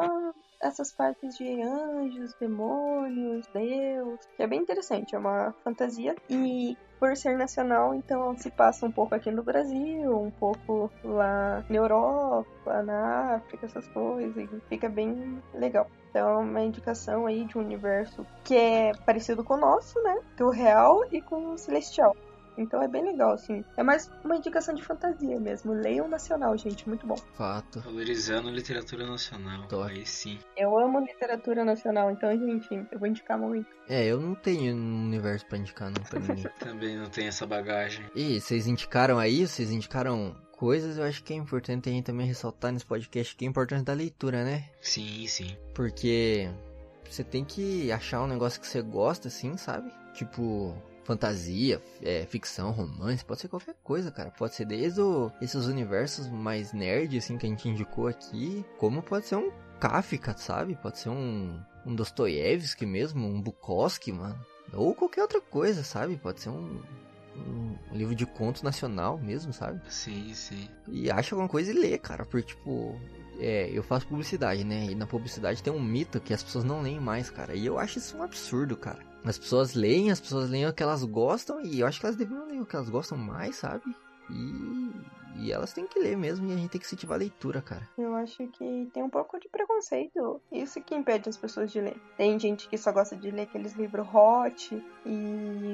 [SPEAKER 4] essas partes de anjos, demônios, Deus, que é bem interessante, é uma fantasia e por ser nacional, então se passa um pouco aqui no Brasil, um pouco lá na Europa, na África, essas coisas, e fica bem legal. Então, é uma indicação aí de um universo que é parecido com o nosso, né? Com o real e com o celestial. Então é bem legal, assim. É mais uma indicação de fantasia mesmo. Leiam nacional, gente, muito bom.
[SPEAKER 1] Fato.
[SPEAKER 2] Valorizando a literatura nacional.
[SPEAKER 1] Top.
[SPEAKER 2] Aí sim.
[SPEAKER 4] Eu amo literatura nacional, então, gente, eu vou indicar muito.
[SPEAKER 1] É, eu não tenho um universo pra indicar não pra ninguém.
[SPEAKER 2] Também não tem essa bagagem.
[SPEAKER 1] E vocês indicaram aí, vocês indicaram coisas, eu acho que é importante a gente também ressaltar nesse podcast que é importante da leitura, né?
[SPEAKER 2] Sim, sim.
[SPEAKER 1] Porque você tem que achar um negócio que você gosta, assim, sabe? Tipo, fantasia, é, ficção, romance, pode ser qualquer coisa, cara. Pode ser desde o- esses universos mais nerd, assim, que a gente indicou aqui, como pode ser um Kafka, sabe? Pode ser um, um Dostoiévski mesmo, um Bukowski, mano. Ou qualquer outra coisa, sabe? Pode ser um, um livro de conto nacional mesmo, sabe?
[SPEAKER 2] Sim, sim.
[SPEAKER 1] E acha alguma coisa e lê, cara. Porque, tipo, é, eu faço publicidade, né? E na publicidade tem um mito que as pessoas não leem mais, cara. E eu acho isso um absurdo, cara. As pessoas leem, as pessoas leem o que elas gostam. E eu acho que elas deveriam ler o que elas gostam mais, sabe? E, e elas têm que ler mesmo. E a gente tem que incentivar a leitura, cara.
[SPEAKER 4] Eu acho que tem um pouco de preconceito. Isso que impede as pessoas de ler. Tem gente que só gosta de ler aqueles livros hot e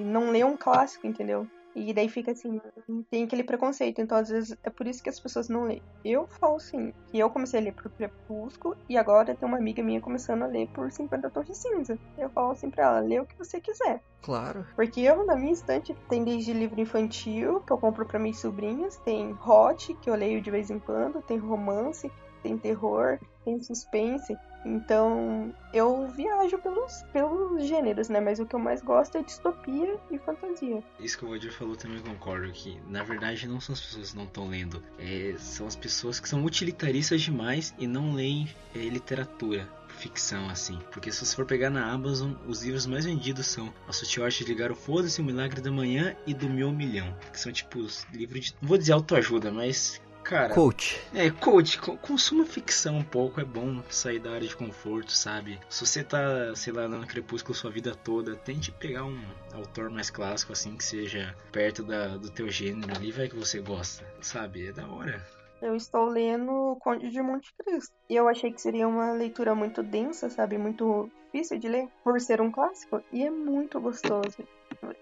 [SPEAKER 4] não lê um clássico, entendeu? E daí fica assim, tem aquele preconceito. Então, às vezes, é por isso que as pessoas não leem. Eu falo assim, que eu comecei a ler por Crepúsculo e agora tem uma amiga minha começando a ler por 50 Tons de Cinza. Eu falo assim pra ela, lê o que você quiser.
[SPEAKER 1] Claro.
[SPEAKER 4] Porque eu, na minha estante, tem desde livro infantil, que eu compro para minhas sobrinhas, tem hot, que eu leio de vez em quando, tem romance, tem terror, tem suspense. Então, eu viajo pelos, pelos gêneros, né? Mas o que eu mais gosto é distopia e fantasia.
[SPEAKER 2] Isso que o Valdir falou também concordo que na verdade não são as pessoas que não estão lendo, é, são as pessoas que são utilitaristas demais e não leem é, literatura, ficção assim. Porque se você for pegar na Amazon, os livros mais vendidos são A Sutil Arte de Ligar Foda-se, O Milagre da Manhã e Do Meu Milhão, que são tipo os livros de, não vou dizer autoajuda, mas Cara,
[SPEAKER 1] Coach.
[SPEAKER 2] é, coach, co- consuma ficção um pouco, é bom sair da área de conforto, sabe? Se você tá, sei lá, dando crepúsculo sua vida toda, tente pegar um autor mais clássico, assim, que seja perto da, do teu gênero ali, vai que você gosta, sabe? É da hora.
[SPEAKER 4] Eu estou lendo O Conde de Monte Cristo. E eu achei que seria uma leitura muito densa, sabe? Muito difícil de ler, por ser um clássico. E é muito gostoso.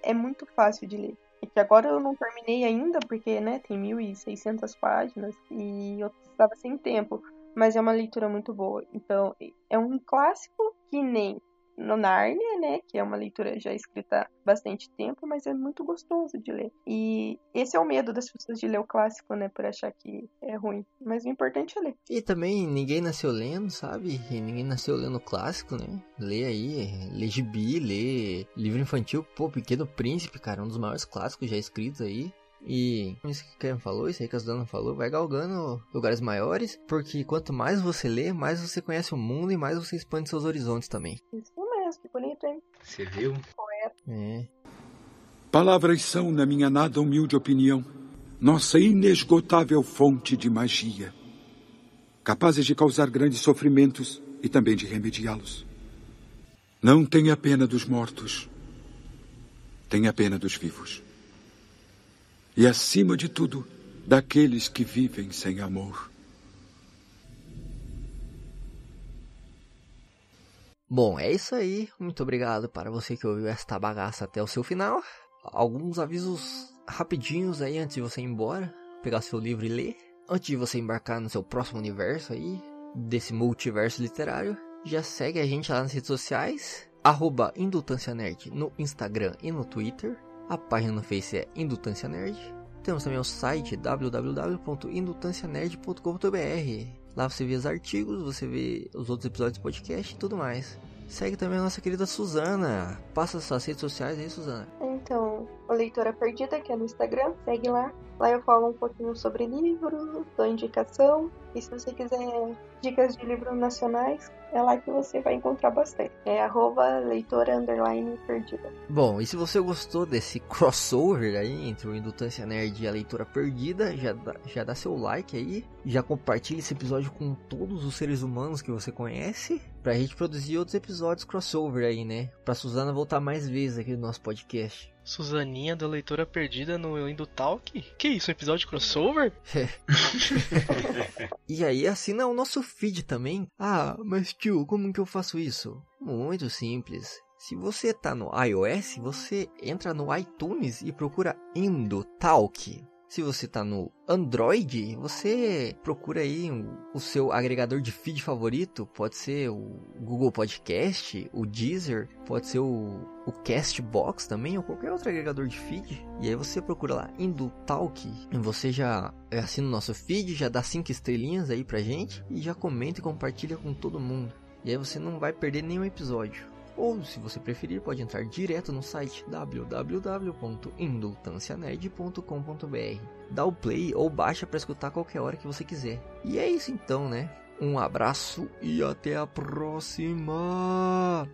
[SPEAKER 4] É muito fácil de ler. É que agora eu não terminei ainda, porque, né, tem 1.600 páginas e eu estava sem tempo. Mas é uma leitura muito boa. Então, é um clássico que nem no Nárnia, né? Que é uma leitura já escrita há bastante tempo, mas é muito gostoso de ler. E esse é o medo das pessoas de ler o clássico, né? Por achar que é ruim. Mas o importante é ler.
[SPEAKER 1] E também ninguém nasceu lendo, sabe? E ninguém nasceu lendo clássico, né? Lê aí, lê gibi, lê livro infantil. Pô, Pequeno Príncipe, cara, um dos maiores clássicos já escritos aí. E isso que o Kevin falou, isso aí que a Suzana falou, vai galgando lugares maiores, porque quanto mais você lê, mais você conhece o mundo e mais você expande seus horizontes também.
[SPEAKER 4] Isso mesmo, que bonito, hein?
[SPEAKER 2] Você viu?
[SPEAKER 1] É.
[SPEAKER 8] Palavras são, na minha nada humilde opinião, nossa inesgotável fonte de magia, capazes de causar grandes sofrimentos e também de remediá-los. Não tenha pena dos mortos, tenha pena dos vivos. E, acima de tudo, daqueles que vivem sem amor.
[SPEAKER 1] Bom, é isso aí. Muito obrigado para você que ouviu esta bagaça até o seu final. Alguns avisos rapidinhos aí antes de você ir embora, pegar seu livro e ler. Antes de você embarcar no seu próximo universo aí, desse multiverso literário, já segue a gente lá nas redes sociais, arroba Indutância Nerd no Instagram e no Twitter. A página no Face é Indutância Nerd. Temos também o site www.indutancianerd.com.br. Lá você vê os artigos, você vê os outros episódios do podcast e tudo mais. Segue também a nossa querida Suzana. Passa suas redes sociais aí, Suzana.
[SPEAKER 4] Então, o Leitora Perdida, que é no Instagram, segue lá. Lá eu falo um pouquinho sobre livro, dou indicação. E se você quiser dicas de livros nacionais, é lá que você vai encontrar bastante. É arroba leitora underline perdida.
[SPEAKER 1] Bom, e se você gostou desse crossover aí entre o Indutância Nerd e a Leitura Perdida, já dá, já dá seu like aí, já compartilha esse episódio com todos os seres humanos que você conhece, pra gente produzir outros episódios crossover aí, né? Pra Suzana voltar mais vezes aqui no nosso podcast.
[SPEAKER 3] Suzaninha da leitora perdida no Indutalk? Que isso, um episódio crossover?
[SPEAKER 1] E aí assina o nosso feed também. Ah, mas tio, como que eu faço isso? Muito simples. Se você tá no iOS, você entra no iTunes e procura Endotalk. Se você tá no Android, você procura aí o, seu agregador de feed favorito. Pode ser o Google Podcast, o Deezer, pode ser o, o Castbox também, ou qualquer outro agregador de feed. E aí você procura lá Endotalk. E você já assina o nosso feed, já dá cinco estrelinhas aí pra gente. E já comenta e compartilha com todo mundo. E aí você não vai perder nenhum episódio. Ou, se você preferir, pode entrar direto no site www.indultancianerd.com.br. Dá o play ou baixa para escutar qualquer hora que você quiser. E é isso então, né? Um abraço e até a próxima!